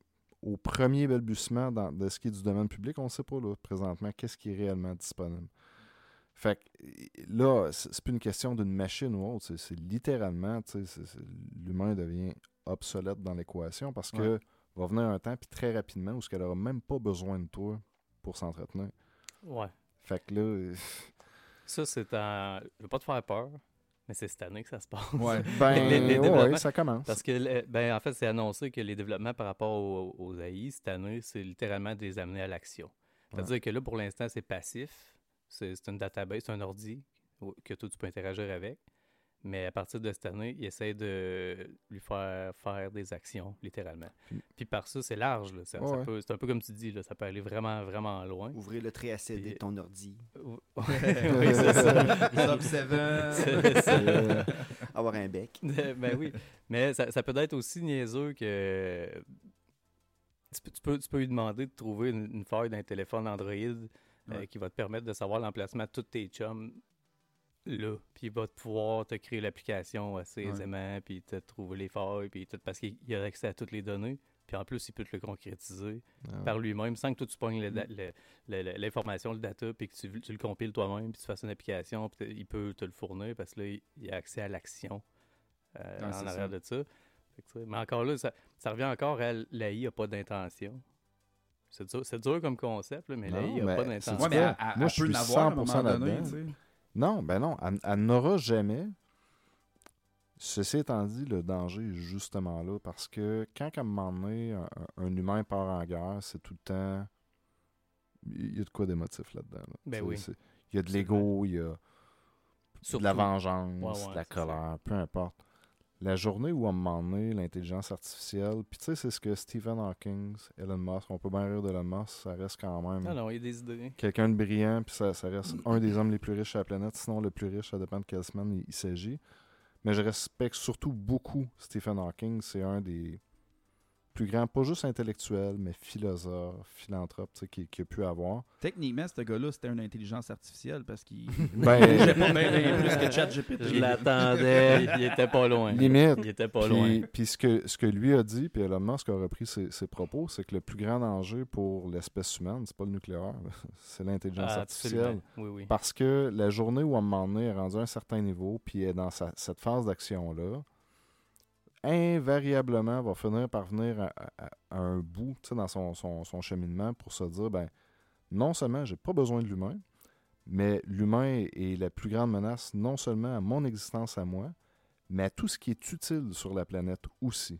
au premier balbutiement dans, de ce qui est du domaine public. On ne sait pas là, présentement qu'est-ce qui est réellement disponible. Fait que là, c'est plus une question d'une machine ou autre, c'est- littéralement, l'humain devient obsolète dans l'équation parce que va venir un temps, puis très rapidement, où ce qu'elle aura même pas besoin de toi pour s'entretenir. Ouais. Fait que là, Ça, c'est en. Je veux pas te faire peur, mais c'est cette année que ça se passe. Ouais. ben, Les- les ouais, développements- ça commence. Parce que, ben, en fait, c'est annoncé que les développements par rapport aux, aux AI cette année, c'est littéralement de les amener à l'action. C'est-à-dire que là, pour l'instant, c'est passif. C'est c'est une database, c'est un ordi que toi, tu peux interagir avec. Mais à partir de cette année, ils essayent de lui faire faire des actions, littéralement. Puis- Puis par ça, c'est large. là. Ça- ça Ouais, ouais. peut- C'est un peu comme tu dis, là, ça peut aller vraiment, vraiment loin. Ouvrir le trait à CD Puis- de ton ordi. oui, c'est ça. Sub 7. C'est ça. Euh, Avoir un bec. ben oui. Mais ça, ça peut être aussi niaiseux que. Tu peux, tu peux, tu peux lui demander de trouver une, une faille d'un téléphone Android euh, qui va te permettre de savoir l'emplacement de tous tes chums là. Puis il va te pouvoir te créer l'application assez Ouais. aisément, puis te trouver les failles, puis tout, parce qu'il il a accès à toutes les données. Puis en plus, il peut te le concrétiser ah, par lui-même sans que toi tu pognes le- l'information, le data, puis que tu, tu le compiles toi-même, puis tu fasses une application, puis il peut te le fournir parce que là, il, a accès à l'action euh, Ouais, en arrière ça. de ça. Que, mais encore là, ça, ça revient encore à l'AI n'a pas d'intention. C'est dur, c'est dur comme concept, là, mais Non, l'AI n'a mais pas d'intention. Ouais, Moi, elle je peut suis l'avoir à un 100% moment donné, là-dedans. Non, ben non, elle, elle n'aura jamais. Ceci étant dit, le danger est justement là parce que quand, à un moment donné, un, un humain part en guerre, c'est tout le temps. Il y a de quoi d'émotif là-dedans. là. Ben oui. Il y a de l'ego, il y a de la vengeance, Ouais, ouais, de la ça. colère, peu importe. La journée où, à un moment donné, l'intelligence artificielle, puis tu sais, c'est ce que Stephen Hawking, Elon Musk, on peut bien rire d'Elon Musk, ça reste quand même Non, non, il y a des idées. quelqu'un de brillant, puis ça, ça reste un des hommes les plus riches sur la planète. Sinon, le plus riche, ça dépend de quelle semaine il, il s'agit. Mais je respecte surtout beaucoup Stephen Hawking. C'est un des plus grands, pas juste intellectuels, mais tu sais, qui, qui a pu avoir. Techniquement, ce gars-là, c'était une intelligence artificielle parce qu'il Ben, pas plus que ChatGPT. Je l'attendais. il était pas loin. limite. Il était pas loin. Puis, ce, que, ce que lui a dit, puis Elon Musk a repris ses, ses propos, c'est que le plus grand danger pour l'espèce humaine, c'est pas le nucléaire, c'est l'intelligence Ah, artificielle. Oui, oui. Parce que la journée où à un moment donné, est rendue à un certain niveau, puis est dans sa- cette phase d'action-là, invariablement va finir par venir à, à- à un bout dans son, son- son cheminement pour se dire ben non seulement j'ai pas besoin de l'humain, mais l'humain est la plus grande menace non seulement à mon existence à moi, mais à tout ce qui est utile sur la planète aussi.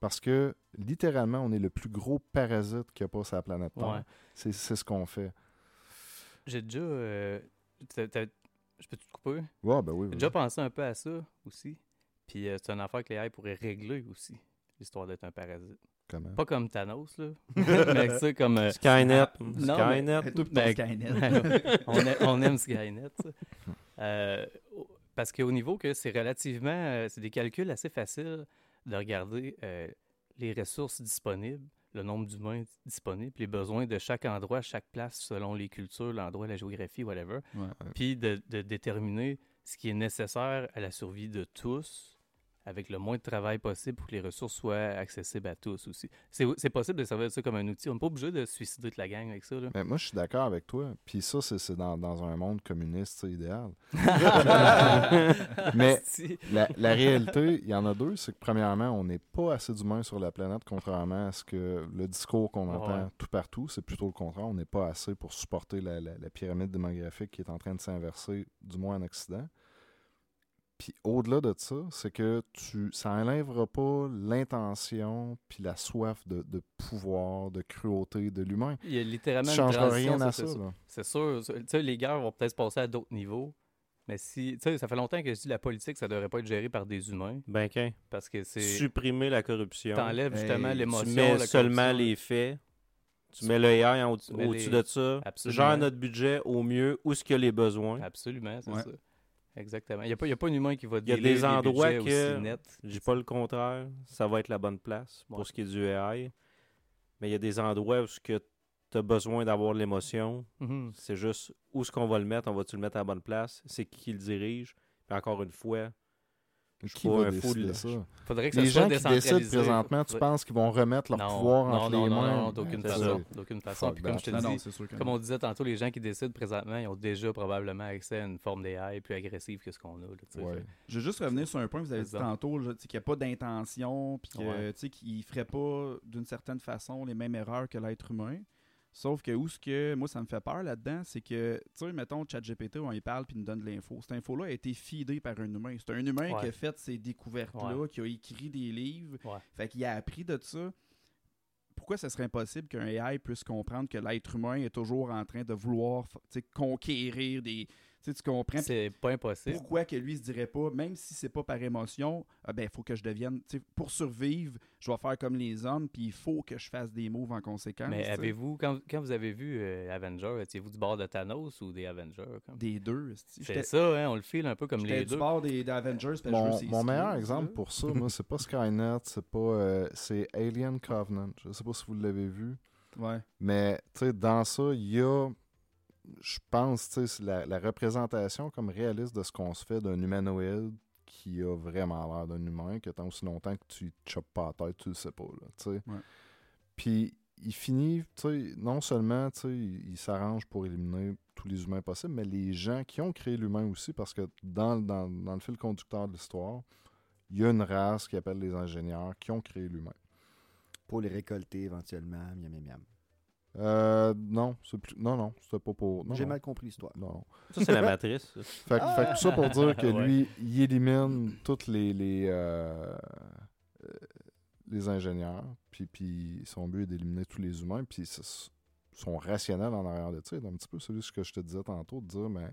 Parce que littéralement, on est le plus gros parasite qu'il y a pas sur la planète Terre. Ouais. C'est ce qu'on fait. J'ai déjà. euh, je peux te couper? Ouais, ben oui. J'ai déjà pensé un peu à ça aussi. Puis euh, c'est une affaire que les AI pourraient régler aussi, l'histoire d'être un parasite. Comment? Pas comme Thanos, là. mais sais, comme. euh, Skynet. Non, Skynet. Ben, Skynet. on, a- on aime Skynet. Euh, parce qu'au niveau que c'est relativement, euh, c'est des calculs assez faciles de regarder euh, les ressources disponibles, le nombre d'humains disponibles, les besoins de chaque endroit, chaque place selon les cultures, l'endroit, la géographie, whatever, puis de, de déterminer ce qui est nécessaire à la survie de tous avec le moins de travail possible pour que les ressources soient accessibles à tous aussi. C'est possible de servir ça comme un outil. On n'est pas obligé de suicider toute la gang avec ça. Là. Mais moi, je suis d'accord avec toi. Puis ça, c'est dans, dans un monde communiste, c'est idéal. Mais la, la réalité, il y en a deux. C'est que, premièrement, on n'est pas assez d'humains sur la planète, contrairement à ce que le discours qu'on entend Ouais. tout partout. C'est plutôt le contraire. On n'est pas assez pour supporter la, la- la pyramide démographique qui est en train de s'inverser, du moins en Occident. Puis au-delà de ça, c'est que tu, ça enlèvera pas l'intention puis la soif de, de pouvoir, de cruauté de l'humain. Il y a littéralement Tu une changeras rien à c'est ça. C'est sûr. Tu sais, les guerres vont peut-être se passer à d'autres niveaux. Mais si, tu sais, ça fait longtemps que je dis la politique, ça devrait pas être géré par des humains. Ben, qu'un. Parce que c'est. Supprimer la corruption. T'enlèves justement Hey, l'émotion. Tu mets la seulement corruption. les faits. Tu mets le en au-dessus les- de ça. Absolument. Gère notre budget au mieux, où est-ce qu'il y a les besoins. Absolument, c'est Ouais. ça. Exactement. Il n'y a, pas- y a pas un humain qui va Il y a des endroits que-. Je dis pas le contraire. Ça va être la bonne place pour ce qui est du AI. Mais il y a des endroits où tu as besoin d'avoir l'émotion. Mhm. C'est juste où est-ce qu'on va le mettre, on va-tu le mettre à la bonne place, c'est qui qui le dirige? Puis encore une fois, Je Qui va un fou de décider ça? Faudrait que Les ça soit gens qui décident présentement, tu penses qu'ils vont remettre leur non, pouvoir non, entre non, les non, mains? non, d'aucune façon. D'aucune façon. Puis comme je te dis, comme on disait tantôt, les gens qui décident présentement, ils ont déjà probablement accès à une forme d'AI plus agressive que ce qu'on a. là. Ouais. Je veux juste revenir sur un point que vous avez dit tantôt, qu'il n'y a pas d'intention, puis qu'il ne ferait pas d'une certaine façon les mêmes erreurs que l'être humain. Sauf que où ce que moi ça me fait peur là-dedans, c'est que, tu sais, mettons, ChatGPT, on y parle puis nous donne de l'info. Cette info-là a été feedée par un humain. C'est un humain Ouais. qui a fait ces découvertes-là, Ouais. qui a écrit des livres. Ouais. Fait qu'il a appris de ça. Pourquoi ce serait impossible qu'un AI puisse comprendre que l'être humain est toujours en train de vouloir conquérir des. Tu sais, tu comprends? C'est pas impossible. pourquoi que lui se dirait pas, même si c'est pas par émotion, ah ben il faut que je devienne, tu sais, pour survivre, je dois faire comme les hommes, puis il faut que je fasse des moves en conséquence. Mais tu sais. avez-vous, quand, quand vous avez vu euh, Avengers, étiez-vous du bord de Thanos ou des Avengers? comme? des deux. C'est ça, hein, on le file un peu comme les du deux. bord des, des Avengers. je veux Mon, mon meilleur exemple pour ça, moi, c'est pas Skynet, c'est pas. euh, c'est Alien Covenant. Je sais pas si vous l'avez vu. Ouais. Mais, tu sais, dans ça, il y a. Je pense, tu sais, c'est la, la représentation comme réaliste de ce qu'on se fait d'un humanoïde qui a vraiment l'air d'un humain, que tant aussi longtemps que tu ne chopes pas la tête, tu le sais pas, là, tu sais. Ouais. Puis, il finit, tu sais, non seulement, tu sais, il, il s'arrange pour éliminer tous les humains possibles, mais les gens qui ont créé l'humain aussi, parce que dans, dans, dans le fil conducteur de l'histoire, il y a une race qui appelle les ingénieurs qui ont créé l'humain. Pour les récolter éventuellement. Miam, miam, miam. Euh, non, c'est plus... non, non, c'était pas pour... non, J'ai non. mal compris l'histoire. Non, non. ça, c'est la matrice. ça. Fait, fait tout ça pour dire que Ouais. lui, il élimine tous les, les, euh, euh, les ingénieurs, puis, puis son but est d'éliminer tous les humains, puis c'est- son rationnel en arrière de ça est un petit peu celui que je te disais tantôt, de dire, mais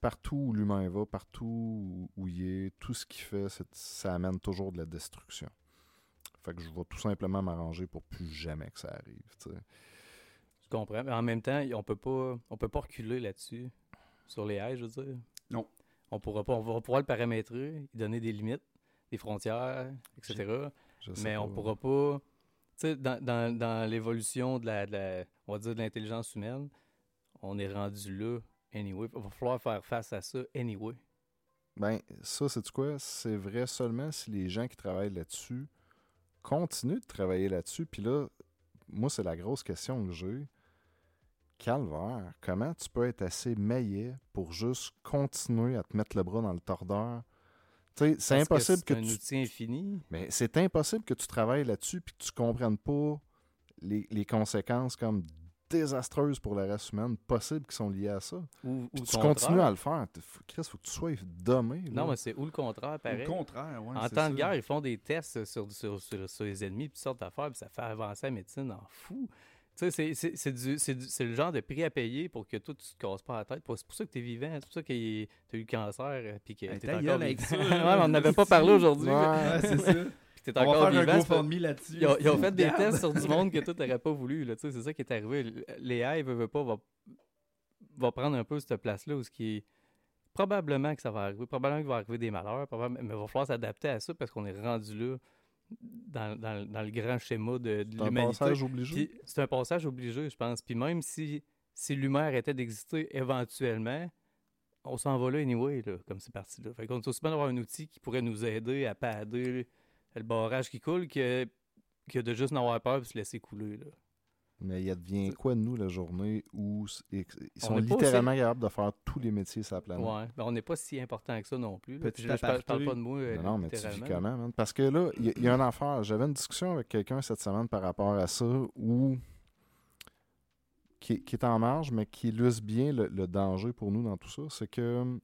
partout où l'humain va, partout où, où il est, tout ce qu'il fait, c'est- ça amène toujours de la destruction. Fait que je vais tout simplement m'arranger pour plus jamais que ça arrive, tu sais. Je comprends. Mais en même temps, on peut pas, on peut pas reculer là-dessus. Sur les haies, je veux dire. Non. On pourra pas, on va pouvoir le paramétrer, donner des limites, des frontières, etc. Je sais Mais on pas. pourra pas. Tu sais, dans, dans, dans l'évolution de la, de la- on va dire de l'intelligence humaine, on est rendu là anyway. Il va falloir faire face à ça anyway. Ben, ça, c'est quoi? C'est vrai seulement si les gens qui travaillent là-dessus continuent de travailler là-dessus. Puis là, moi, c'est la grosse question que j'ai. Calvaire, comment tu peux être assez maillet pour juste continuer à te mettre le bras dans le tordeur? C'est que impossible que, un tu... outil infini. Mais c'est impossible que tu travailles là-dessus puis que tu comprennes pas les, les conséquences comme désastreuses pour la race humaine possibles qui sont liées à ça. Ou, ou tu le continues contraire. à le faire. Chris, faut que tu sois dommé. là. Non, mais c'est ou le contraire, Au pareil. contraire, ouais. en temps de guerre, ils font des tests sur, sur, sur, sur les ennemis, puis sortes d'affaires, puis ça fait avancer la médecine en fou. Tu sais, c'est- c'est- c'est du- c'est du- c'est le genre de prix à payer pour que toi, tu te casses pas la tête. C'est pour ça que tu es vivant. C'est pour ça que tu as eu le cancer, euh, puis que Hey, tu ta encore gueule avec vivant. ça, ouais, mais on n'avait pas parlé aujourd'hui. Ouais. Ouais, c'est ça. Puis t'es On encore vivant. un là-dessus. Ils ont, ils ont fait des tests sur du monde que toi, t'aurais pas voulu. Là, c'est ça qui est arrivé. Les AI, veut, veut pas, va, va prendre un peu cette place-là où ce qui est. Probablement que ça va arriver. Probablement qu'il va arriver des malheurs. probablement- mais il va falloir s'adapter à ça parce qu'on est rendu là dans, dans- dans le grand schéma de, de C'est un l'humanité. passage obligé. C'est un passage obligé, je pense. Puis même si, si l'humain arrêtait d'exister éventuellement, on s'en va là anyway, là, comme c'est parti là. Fait qu'on est aussi bien d'avoir un outil qui pourrait nous aider à pader le barrage qui coule que, que de juste n'avoir peur et se laisser couler. Là. Mais il advient quoi de nous la journée où ils ils On sont littéralement capables de faire tous les métiers sur la planète? Ouais. Ben, on n'est pas si important que ça non plus. Petit je, parle, je parle pas de moi. euh, Mais non, mais tu vis comment, man? Parce que là, il y, a- il y a une affaire. J'avais une discussion avec quelqu'un cette semaine par rapport à ça où. qui, qui est en marge, mais qui illustre bien le, le danger pour nous dans tout ça. C'est que.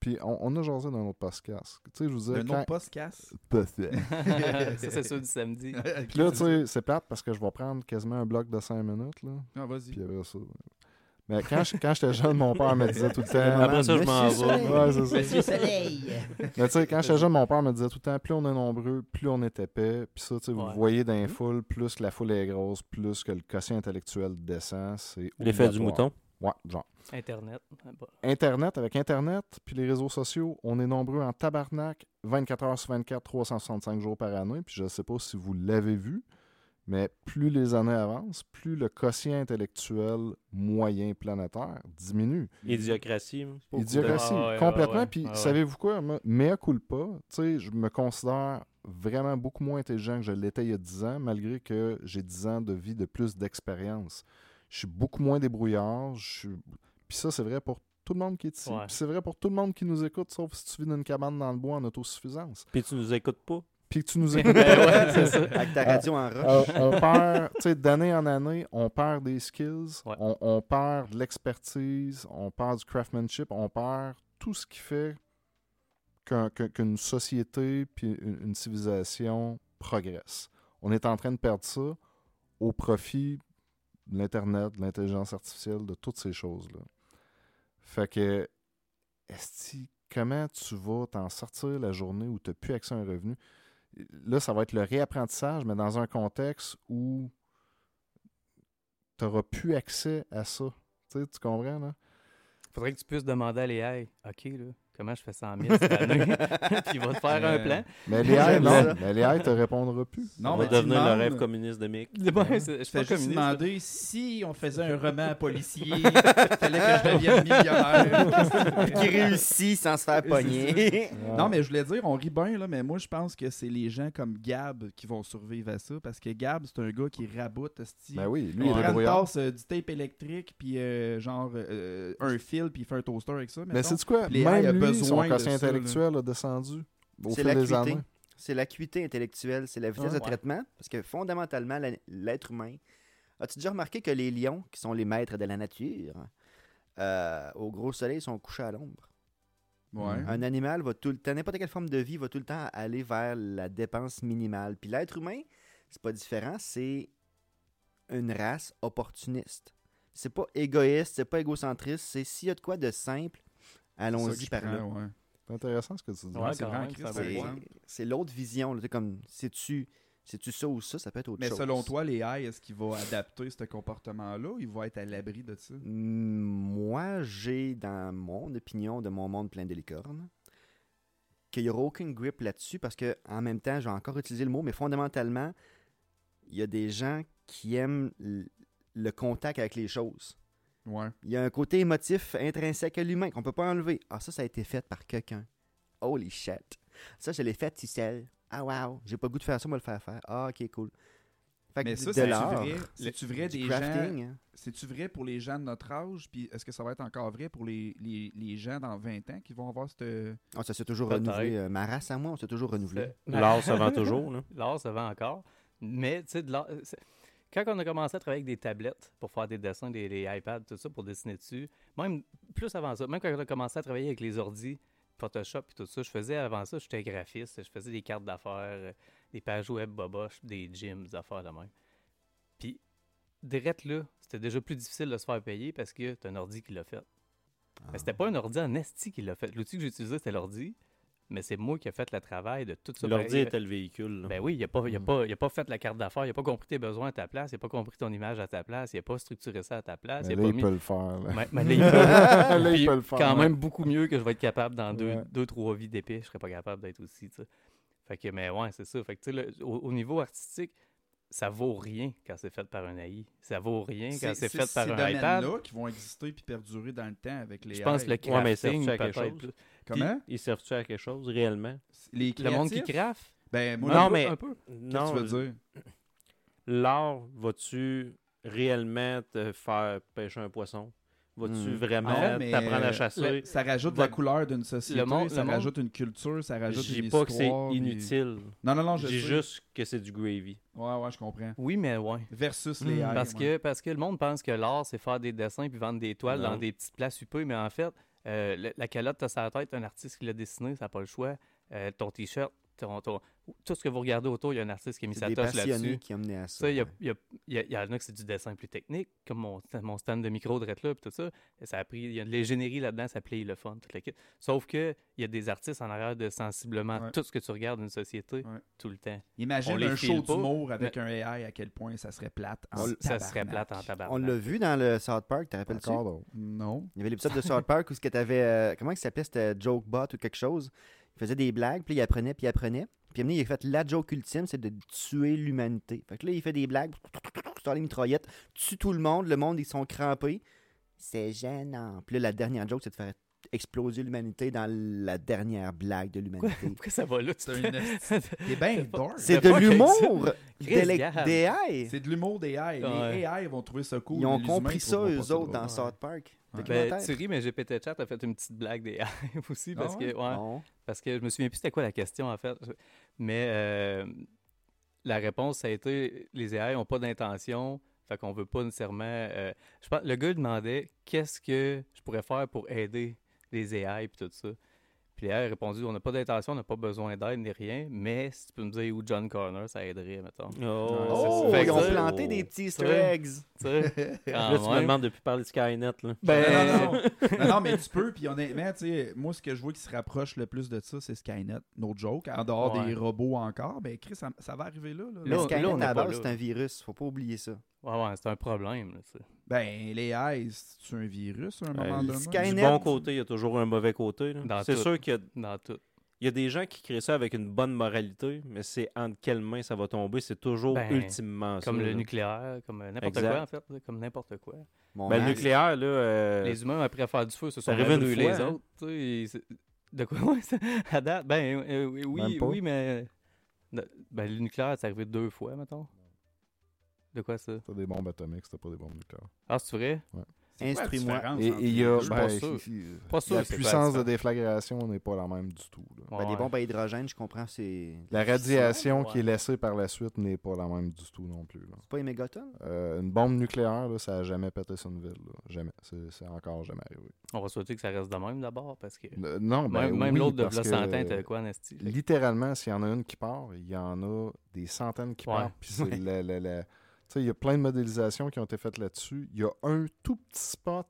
Puis on, on a jasé dans notre podcast. Tu sais, je vous disais. Le nom quand- pas se casse. ça, c'est sûr du samedi. Puis là, tu sais, c'est plate parce que je vais prendre quasiment un bloc de 5 minutes. Là. Ah, vas-y. Puis après ça. Mais quand je- quand j'étais jeune, mon père me disait tout le temps. Après ça, je m'en vais. Ouais, c'est ça. Monsieur Soleil. Mais tu sais, quand j'étais jeune, mon père me disait tout le temps, plus on est nombreux, plus on est épais. Puis ça, tu sais, vous Ouais. voyez dans les foules, plus la foule est grosse, plus que le quotient intellectuel descend. C'est L'effet du mouton. Ouais, genre. Internet. ah. Internet, avec Internet, puis les réseaux sociaux, on est nombreux en tabarnak, 24 heures sur 24, 365 jours par année. Puis je sais pas si vous l'avez vu, mais plus les années avancent, plus le quotient intellectuel moyen planétaire diminue. Idiocratie. hein? Idiocratie, Ah ouais, ouais, complètement. ouais, Puis ouais, ouais. savez-vous quoi? Moi, Mea culpa, tu sais, je me considère vraiment beaucoup moins intelligent que je l'étais il y a 10 ans, malgré que j'ai 10 ans de vie de plus d'expérience. Je suis beaucoup moins débrouillard. Je suis... Puis ça, c'est vrai pour tout le monde qui est ici. Ouais. Puis c'est vrai pour tout le monde qui nous écoute, sauf si tu vis dans une cabane dans le bois en autosuffisance. Puis tu nous écoutes pas. Puis que tu nous Ben écoutes. ouais, c'est ça. Avec ta radio en roche. Euh, on perd, tu sais, d'année en année, on perd des skills, Ouais. on, on perd de l'expertise, on perd du craftsmanship, on perd tout ce qui fait qu'un- qu'un- qu'une société puis une, une civilisation progresse. On est en train de perdre ça au profit l'Internet, de l'intelligence artificielle, de toutes ces choses-là. Fait que, esti, comment tu vas t'en sortir la journée où tu n'as plus accès à un revenu? Là, ça va être le réapprentissage, mais dans un contexte où tu n'auras plus accès à ça. Tu comprends, là? Faudrait que tu puisses demander à l'AI, OK, là, comment je fais 100 000 cette année? Puis il va te faire un Euh, plan. Mais J'aime non. Mais AI te répondra plus. Non, on mais va tu devenir le rêve communiste de Mick. Ouais, je fais juste communiste. demander si on faisait un roman policier, fallait que je devienne millionnaire. Qui réussit sans se faire pogner. Non, mais je voulais dire, on rit bien, là, mais moi, je pense que c'est les gens comme Gab qui vont survivre à ça, parce que Gab, c'est un gars qui raboute. Ben oui, lui, il il est prend une débrouillard. tasse, euh, du tape électrique, puis euh, genre euh, un fil, puis il fait un toaster avec ça. Mais mettons. c'est quoi? Même besoin son de quotient ça, intellectuel a descendu au C'est fil des l'acuité. années. C'est l'acuité intellectuelle, c'est la vitesse Ah, de ouais. traitement. Parce que fondamentalement, l'être humain. As-tu déjà remarqué que les lions, qui sont les maîtres de la nature, euh, au gros soleil, sont couchés à l'ombre? Ouais. Un animal va tout le temps, n'importe quelle forme de vie va tout le temps aller vers la dépense minimale. Puis l'être humain, c'est pas différent, c'est une race opportuniste. C'est pas égoïste, c'est pas égocentriste, c'est s'il y a de quoi de simple, allons-y par là. ouais. C'est intéressant ce que tu dis. Ouais, c'est l'autre vision. là. Comme, c'est-tu c'est-tu ça ou ça, ça peut être autre Mais chose. selon toi, les AI, est-ce qu'ils vont adapter ce comportement-là ou ils vont être à l'abri de ça? Mm, Moi, j'ai dans mon opinion de mon monde plein de licornes qu'il n'y aura aucun grip là-dessus parce que en même temps, je vais encore utiliser le mot, mais fondamentalement, il y a des gens qui aiment l- le contact avec les choses. Ouais. Il y a un côté émotif intrinsèque à l'humain qu'on peut pas enlever. Ah, ça, ça a été fait par quelqu'un. Holy shit. Ça, je l'ai fait tout seul. Ah, wow. J'ai pas le goût de faire ça, moi le faire faire. Ah, ok, cool. Fait que Mais ça, de c'est-tu vrai, c'est-tu vrai du des crafting, gens... hein? C'est-tu vrai pour les gens de notre âge? Puis est-ce que ça va être encore vrai pour les, les, les gens dans 20 ans qui vont avoir cette... Ah, ça s'est toujours Peut-être. renouvelé. Euh, Ma race à moi, on s'est toujours renouvelé. L'art se vend toujours. Là. L'art se vend encore. Mais, tu sais, de l'art- euh, c'est- quand on a commencé à travailler avec des tablettes pour faire des dessins, des, des iPads, tout ça, pour dessiner dessus, même plus avant ça, même quand on a commencé à travailler avec les ordis, Photoshop et tout ça, je faisais avant ça, j'étais graphiste, je faisais des cartes d'affaires, euh, des pages web boboches, des gyms, des affaires de même. Puis, direct là, c'était déjà plus difficile de se faire payer parce que c'est un ordi qui l'a fait. Mais c'était pas un ordi en esti qui l'a fait. L'outil que j'utilisais, c'était l'ordi, mais c'est moi qui ai fait le travail de tout ça. L'ordi était le véhicule. là. Ben oui, il n'a pas, il a Mm. pas, il a pas fait la carte d'affaires, il n'a pas compris tes besoins à ta place, il n'a pas compris ton image à ta place, il n'a pas structuré ça à ta place. Mais il là, pas il mis... peut le faire. là. Mais là, il peut. Là, il Puis peut le faire. quand même beaucoup mieux que je vais être capable dans deux, Ouais. deux trois vies d'épée, je serais pas capable d'être aussi. Fait que, mais ouais, c'est ça. Fait que, tu sais, le- au, au niveau artistique, ça vaut rien quand c'est fait par un AI. Ça vaut rien quand c'est fait ces par un iPad. domaines-là qui vont exister puis perdurer dans le temps avec les Je pense AI. le Ouais, mais crafting, à quelque chose? plus. Comment? Ils servent-tu à quelque chose réellement? Les Le monde qui craft, Ben, moi, Non, mais- un peu. qu'est-ce Non, que tu veux dire? l'art, vas-tu réellement te faire pêcher un poisson? Vas-tu Hmm. vraiment Non, mais, t'apprendre euh, à chasser? le- ça rajoute la couleur d'une société, monde- ça monde- rajoute une culture, ça rajoute Je une dis pas que c'est histoire, puis- inutile. Non, non, non, Je je dis juste que c'est du gravy. Ouais, ouais, je comprends. Oui, mais ouais. Versus Hmm, les AI. Parce ouais. que, parce que le monde pense que l'art, c'est faire des dessins puis vendre des toiles Non. dans des petites places huppées, mais en fait, euh, le- la calotte, t'as sa tête, un artiste qui l'a dessiné, ça n'a pas le choix. Euh, ton t-shirt, ton- ton- tout ce que vous regardez autour, il y a un artiste qui a mis sa touche là-dessus. passionnés qui ont mené à ça. Ça, il y, a- ouais. il y a- il y a- il y en a que c'est du dessin plus technique, comme mon, mon stand de micro de là, puis tout ça. Et ça a pris, il y a de l'ingénierie là-dedans, ça plaît le fun, toute la. Sauf que il y a des artistes en arrière de sensiblement Ouais. tout ce que tu regardes d'une société Ouais. tout le temps. Imagine on un show d'humour avec un AI, à quel point ça serait plate. en ça serait tabarnak. plate en tabac. On l'a vu dans le South Park, te rappelles-tu? Non. Il y avait l'épisode de South Park où ce que t'avais, euh, comment il s'appelait, c'était Jokebot ou quelque chose? Il faisait des blagues, puis il apprenait, puis il apprenait. Puis il a fait la joke ultime, c'est de tuer l'humanité. Fait que là, il fait des blagues, sort les mitraillettes, tue tout le monde, le monde, ils sont crampés. C'est gênant. Puis là, la dernière joke, c'est de faire exploser l'humanité dans la dernière blague de l'humanité. pourquoi ça va là? tu C'est bien dark. C'est de l'humour des AI. C'est de l'humour des AI. Les AI vont trouver ça cool. Ils ont compris ils ça, eux autres, dans. South Park. Ouais. Ben, tu ris, mais GPT Chat a fait une petite blague des AI aussi, parce Ah ouais? que, ouais, parce que je me souviens plus c'était quoi la question, en fait. Mais euh, la réponse, ça a été, les AI n'ont pas d'intention, fait qu'on veut pas nécessairement... euh, je pense, le gars demandait, qu'est-ce que je pourrais faire pour aider les AI et tout ça? Puis les a répondu, on n'a pas d'intention, on n'a pas besoin d'aide ni rien, mais si tu peux me dire où John Corner, ça aiderait, mettons. Oh, Oh, Fait ils ont planté des petits easter eggs. Tu sais, quand Là, tu me demandes de plus parler de Skynet. Là. Non, Ben, non, non. non, non, mais tu peux. Puis honnêtement, tu sais, moi, ce que je vois qui se rapproche le plus de ça, c'est Skynet. No joke. En dehors Ouais. des robots encore. Ben, Chris, ça, ça va arriver là. là. Mais Skynet, à la base, c'est un virus. Faut pas oublier ça. Ouais, ouais, c'est un problème. Là. Ben, les AI, c'est un virus à un moment Euh, donné? Skynet- Du bon côté, il y a toujours un mauvais côté. C'est tout. sûr qu'il y a dans tout. Il y a des gens qui créent ça avec une bonne moralité, mais c'est entre quelles mains ça va tomber, c'est toujours Ben, ultimement Comme ça. le là. nucléaire, comme n'importe quoi, en fait. Comme n'importe quoi. Mon Ben, le nucléaire, là. euh, Les humains, après faire du feu, se sont ça arrive une brûlés les fois, hein? autres. et De quoi ouais, ça- À date, ben euh, oui, oui, mais. Ben, le nucléaire, c'est arrivé deux fois, mettons. De quoi ça? C'était des bombes atomiques, c'était pas des bombes nucléaires. Ah, c'est vrai? La Instruis-moi. Et il y a. ben, Pas sûr. la puissance de déflagration n'est pas la même du tout. là. Ben, des Ouais. bombes à hydrogène, je comprends, c'est. La radiation ouais. qui est laissée par la suite n'est pas la même du tout non plus. là. C'est pas les mégatonnes? Euh, une bombe nucléaire, là, ça n'a jamais pété sur une ville. là. Jamais. C'est c'est encore jamais arrivé. On va souhaiter que ça reste de même d'abord, parce que. Euh, non, ben même même oui, l'autre de parce que, t'as quoi, Nasty Littéralement, s'il y en a une qui part, il y en a des centaines qui Ouais. partent. Puis c'est Ouais. la- il y a plein de modélisations qui ont été faites là-dessus. Il y a un tout petit spot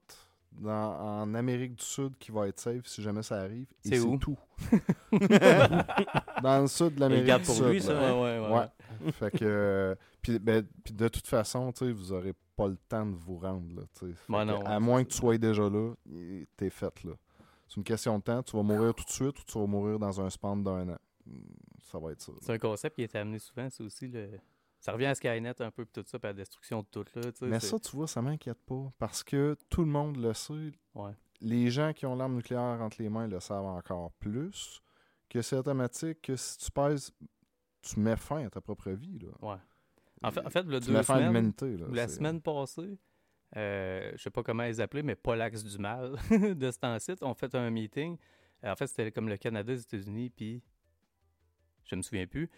dans- en Amérique du Sud qui va être safe si jamais ça arrive. Et C'est où? tout. dans le sud de l'Amérique du pour Sud. lui, ça? Ouais, ouais, ouais. Ouais. fait que. euh, puis, ben, puis de toute façon, tu sais, vous aurez pas le temps de vous rendre. Là, Ben non, à moins que tu sois déjà là, t'es fait là. C'est une question de temps. Tu vas mourir tout de suite ou tu vas mourir dans un span d'un an. Hmm, Ça va être ça. C'est un concept qui est amené souvent, c'est aussi le. Ça revient à Skynet un peu, tout ça, puis à la destruction de tout, là. Mais ça, tu vois, ça m'inquiète pas. Parce que tout le monde le sait. Ouais. Les gens qui ont l'arme nucléaire entre les mains le savent encore plus. Que c'est automatique que si tu pèses, tu mets fin à ta propre vie. Là. Ouais. En fait, en fait, le tu deux semaines, là. la semaine passée, euh, je sais pas comment ils appelaient, mais pas l'axe du mal de ce temps-ci, on fait un meeting. En fait, c'était comme le Canada, les États-Unis, puis je me souviens plus.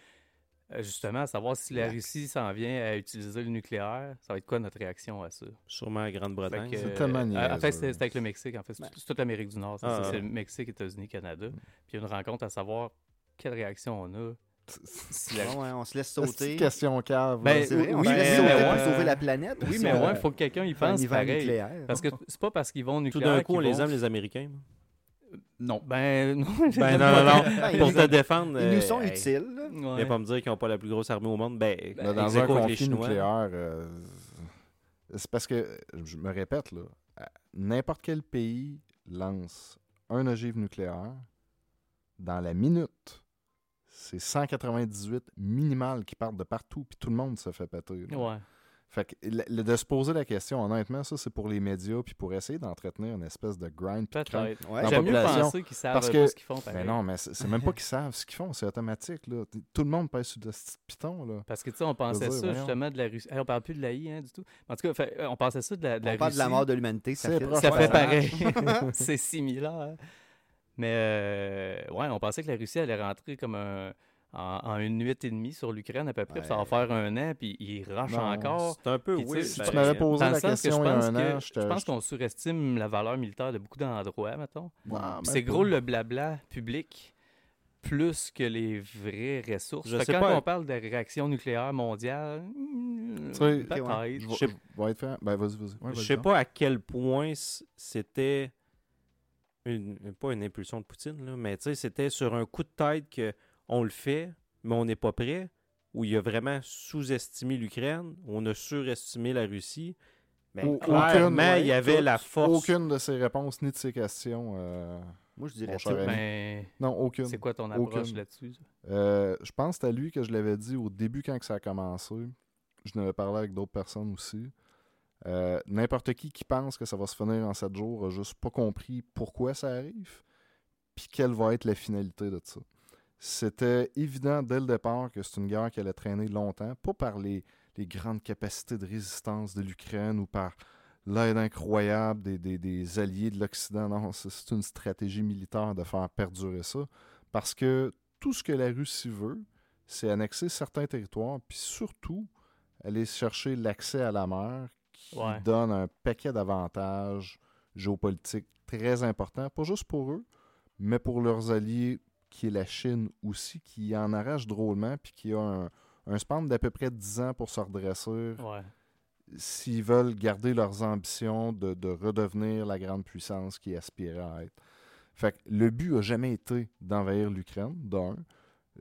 Euh, justement, à savoir si la. Russie s'en vient à utiliser le nucléaire, ça va être quoi notre réaction à ça? Sûrement à Grande-Bretagne. C'est tellement euh, En niaiseux. fait, c'était avec le Mexique. En fait, c'est Ben. tout- c'est toute l'Amérique du Nord. c'est Ah, ah. c'est le Mexique, États-Unis, Canada. Puis il y a une rencontre à savoir quelle réaction on a. Si la- Ouais, ouais, on se laisse C'est une sauter. question cave. Ben. C'est vrai, on oui, se laisse mais- sauter mais pour ouais. sauver la planète. Oui, mais ouais, il faut que quelqu'un y un pense hiver pareil. nucléaire. Parce que c'est pas parce qu'ils vont au Tout nucléaire. d'un coup, on les vont- aime, les Américains. Non. Ben, non. Ben non, non, non. Ben, Pour te défendre. Ils nous euh, sont hey, utiles. là. Ouais. Pas me dire qu'ils n'ont pas la plus grosse armée au monde. Ben, Là, dans un conflit Chinois. nucléaire, euh, c'est parce que, je me répète, là, n'importe quel pays lance un ogive nucléaire, dans la minute, c'est 198 minimales qui partent de partout, puis tout le monde se fait péter. là. Ouais. Fait que le- le- de se poser la question, honnêtement, ça, c'est pour les médias, puis pour essayer d'entretenir une espèce de grind. Peut-être. Ouais, Dans la J'aime mieux population, penser qu'ils savent parce que- ce qu'ils font. Mais pareil. non, mais c'est c'est même pas qu'ils savent ce qu'ils font, c'est automatique. Là. Tout le monde pèse sur le petit piton. Là. Parce que, tu sais, on pensait dire, ça voyons. justement de la Russie. Hey, on parle plus de l'AI, hein, du tout. En tout cas, fait, euh, on pensait ça de la, de la On parle de la Russie. mort de l'humanité, ça C'est fait. Ça pareil. c'est similaire. Mais euh, ouais, on pensait que la Russie allait rentrer comme un- en, en une nuit et demie sur l'Ukraine à peu près, ça va faire un an, puis rushent Non, encore. C'est un peu Puis, sais, si Si ben, tu m'avais posé la sens que question je il y a pense un que- an, je j'étais- pense qu'on surestime la valeur militaire de beaucoup d'endroits, mettons. Même c'est gros le blabla public plus que les vraies ressources. Je Fait sais quand pas. on parle de réaction nucléaire mondiale, hmm, sais, peut-être. Je je franc. Ben, vas-y, vas-y. Ouais, Je sais donc. pas à quel point c'était une, pas une impulsion de Poutine, là, mais tu sais, c'était sur un coup de tête que on le fait, mais on n'est pas prêt, où il a vraiment sous-estimé l'Ukraine, on a surestimé la Russie. Mais Au- clairement, aucune, ouais, il y avait tout- la force. Aucune de ces réponses ni de ces questions. euh, Moi, je dirais. Ben, Non, aucune. c'est quoi ton approche là-dessus? Euh, je pense que c'est à lui que je l'avais dit au début quand que ça a commencé. Je n'avais parlé avec d'autres personnes aussi. Euh, N'importe qui qui pense que ça va se finir en 7 jours a juste pas compris pourquoi ça arrive, puis quelle va être la finalité de ça. C'était évident dès le départ que c'est une guerre qui allait traîner longtemps, pas par les, les grandes capacités de résistance de l'Ukraine ou par l'aide incroyable des, des- des alliés de l'Occident. Non, c'est une stratégie militaire de faire perdurer ça. Parce que tout ce que la Russie veut, c'est annexer certains territoires, puis surtout aller chercher l'accès à la mer qui Ouais. donne un paquet d'avantages géopolitiques très importants, pas juste pour eux, mais pour leurs alliés, qui est la Chine aussi, qui en arrache drôlement, puis qui a un, un span d'à peu près 10 ans pour se redresser Ouais. s'ils veulent garder leurs ambitions de, de redevenir la grande puissance qu'ils aspiraient à être. Fait que le but a jamais été d'envahir l'Ukraine, d'un.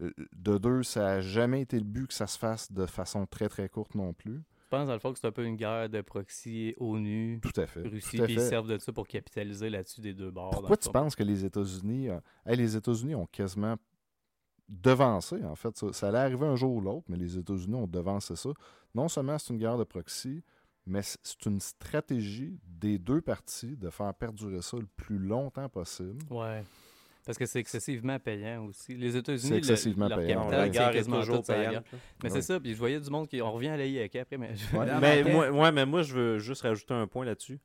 Euh, De deux, ça n'a jamais été le but que ça se fasse de façon très très courte non plus. Je pense dans le fond que c'est un peu une guerre de proxy ONU, Tout à fait. Russie, puis ils servent de ça pour capitaliser là-dessus des deux bords. Pourquoi tu fond. penses que les États-Unis, euh, hey, les États-Unis ont quasiment devancé, en fait, ça, ça allait arriver un jour ou l'autre, mais les États-Unis ont devancé ça. Non seulement c'est une guerre de proxy, mais c'est une stratégie des deux parties de faire perdurer ça le plus longtemps possible. Ouais. Parce que c'est excessivement payant aussi. Les C'est États-Unis, le- excessivement leur payant, Non, capital, la c'est guerre est toujours la payante. guerre. Mais Ouais. c'est ça, puis je voyais du monde qui. On revient à l'AIEC après, mais. je- Ouais. Mais moi, ouais, mais moi, je veux juste rajouter un point là-dessus.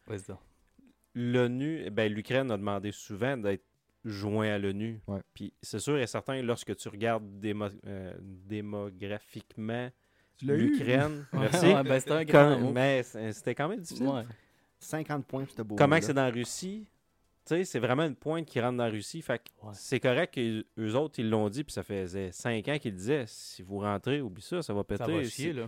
L'ONU, ben, l'Ukraine a demandé souvent d'être joint à l'ONU. Ouais. Puis c'est sûr et certain, lorsque tu regardes démo- euh, démographiquement l'Ukraine, merci. Ouais, ben, c'était mais c'est- c'était quand même difficile. Ouais. 50 points, c'était beau. Comment c'est dans la Russie? Tu sais, c'est vraiment une pointe qui rentre dans la Russie. Fait que Ouais. c'est correct qu'eux autres, ils l'ont dit, puis ça faisait cinq ans qu'ils le disaient. Si vous rentrez, oublie ça, ça va péter. Ça va Si- chier, là.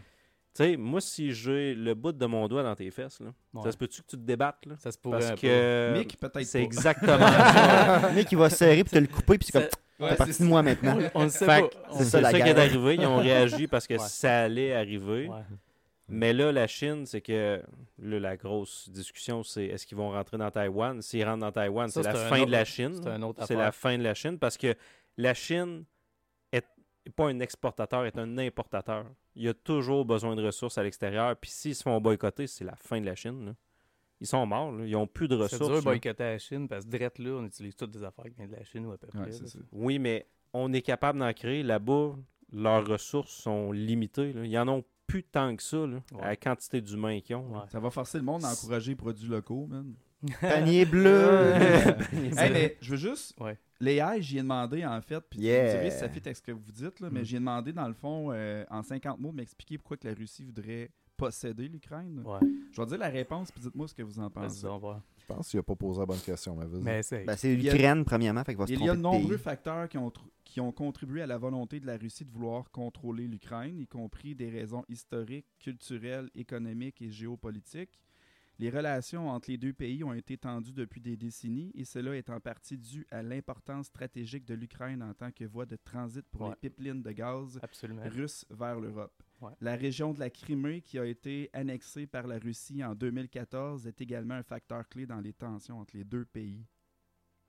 Tu sais, moi, si j'ai le bout de mon doigt dans tes fesses, là, Ouais. ça se peut-tu que tu te débattes, là? Ça se pourrait. Parce que Mick, peut-être c'est exactement ça. Le mec, il va serrer puis te le couper, puis c'est comme. Ouais, T'es parti c'est de moi maintenant. On le sait On c'est C'est ça, qui est arrivé. Ils ont réagi parce que Ouais. ça allait arriver. Ouais. Mais là, la Chine, c'est que là, la grosse discussion, c'est est-ce qu'ils vont rentrer dans Taïwan? S'ils rentrent dans Taïwan, c'est la c'est fin autre- de la Chine. c'est un autre C'est affaire. la fin de la Chine parce que la Chine est pas un exportateur, est un importateur. Il y a toujours besoin de ressources à l'extérieur. Puis s'ils se font boycotter, c'est la fin de la Chine. là. Ils sont morts. là. Ils n'ont plus de C'est dur ressources. de là. boycotter la Chine parce que là, on utilise toutes des affaires qui viennent de la Chine ou à peu près. Ouais, c'est. Oui, mais on est capable d'en créer. Là-bas, leurs ressources sont limitées. là. Ils en ont plus tant que ça, là, Ouais. à la quantité d'humains qu'ils ont. Ouais. Ça va forcer le monde à encourager les produits locaux, man. Panier bleu. hey, mais je veux juste. Ouais. L'AI, j'y ai demandé en fait, puis Yeah. vous direz si ça fit avec ce que vous dites, là, mais Mm. j'y ai demandé dans le fond, euh, en 50 mots, de m'expliquer pourquoi que la Russie voudrait posséder l'Ukraine. Ouais. Je vais dire la réponse, puis dites-moi ce que vous en Vas-y pensez. Je pense qu'il n'a pas posé la bonne question, mais vas-y. Mais c'est. Ben, l'Ukraine, premièrement, fait qu'il va se Il y a de de nombreux pays. facteurs qui ont, tr- qui ont contribué à la volonté de la Russie de vouloir contrôler l'Ukraine, y compris des raisons historiques, culturelles, économiques et géopolitiques. Les relations entre les deux pays ont été tendues depuis des décennies et cela est en partie dû à l'importance stratégique de l'Ukraine en tant que voie de transit pour Ouais. les pipelines de gaz Absolument. russes vers l'Europe. Ouais. La région de la Crimée, qui a été annexée par la Russie en 2014, est également un facteur clé dans les tensions entre les deux pays.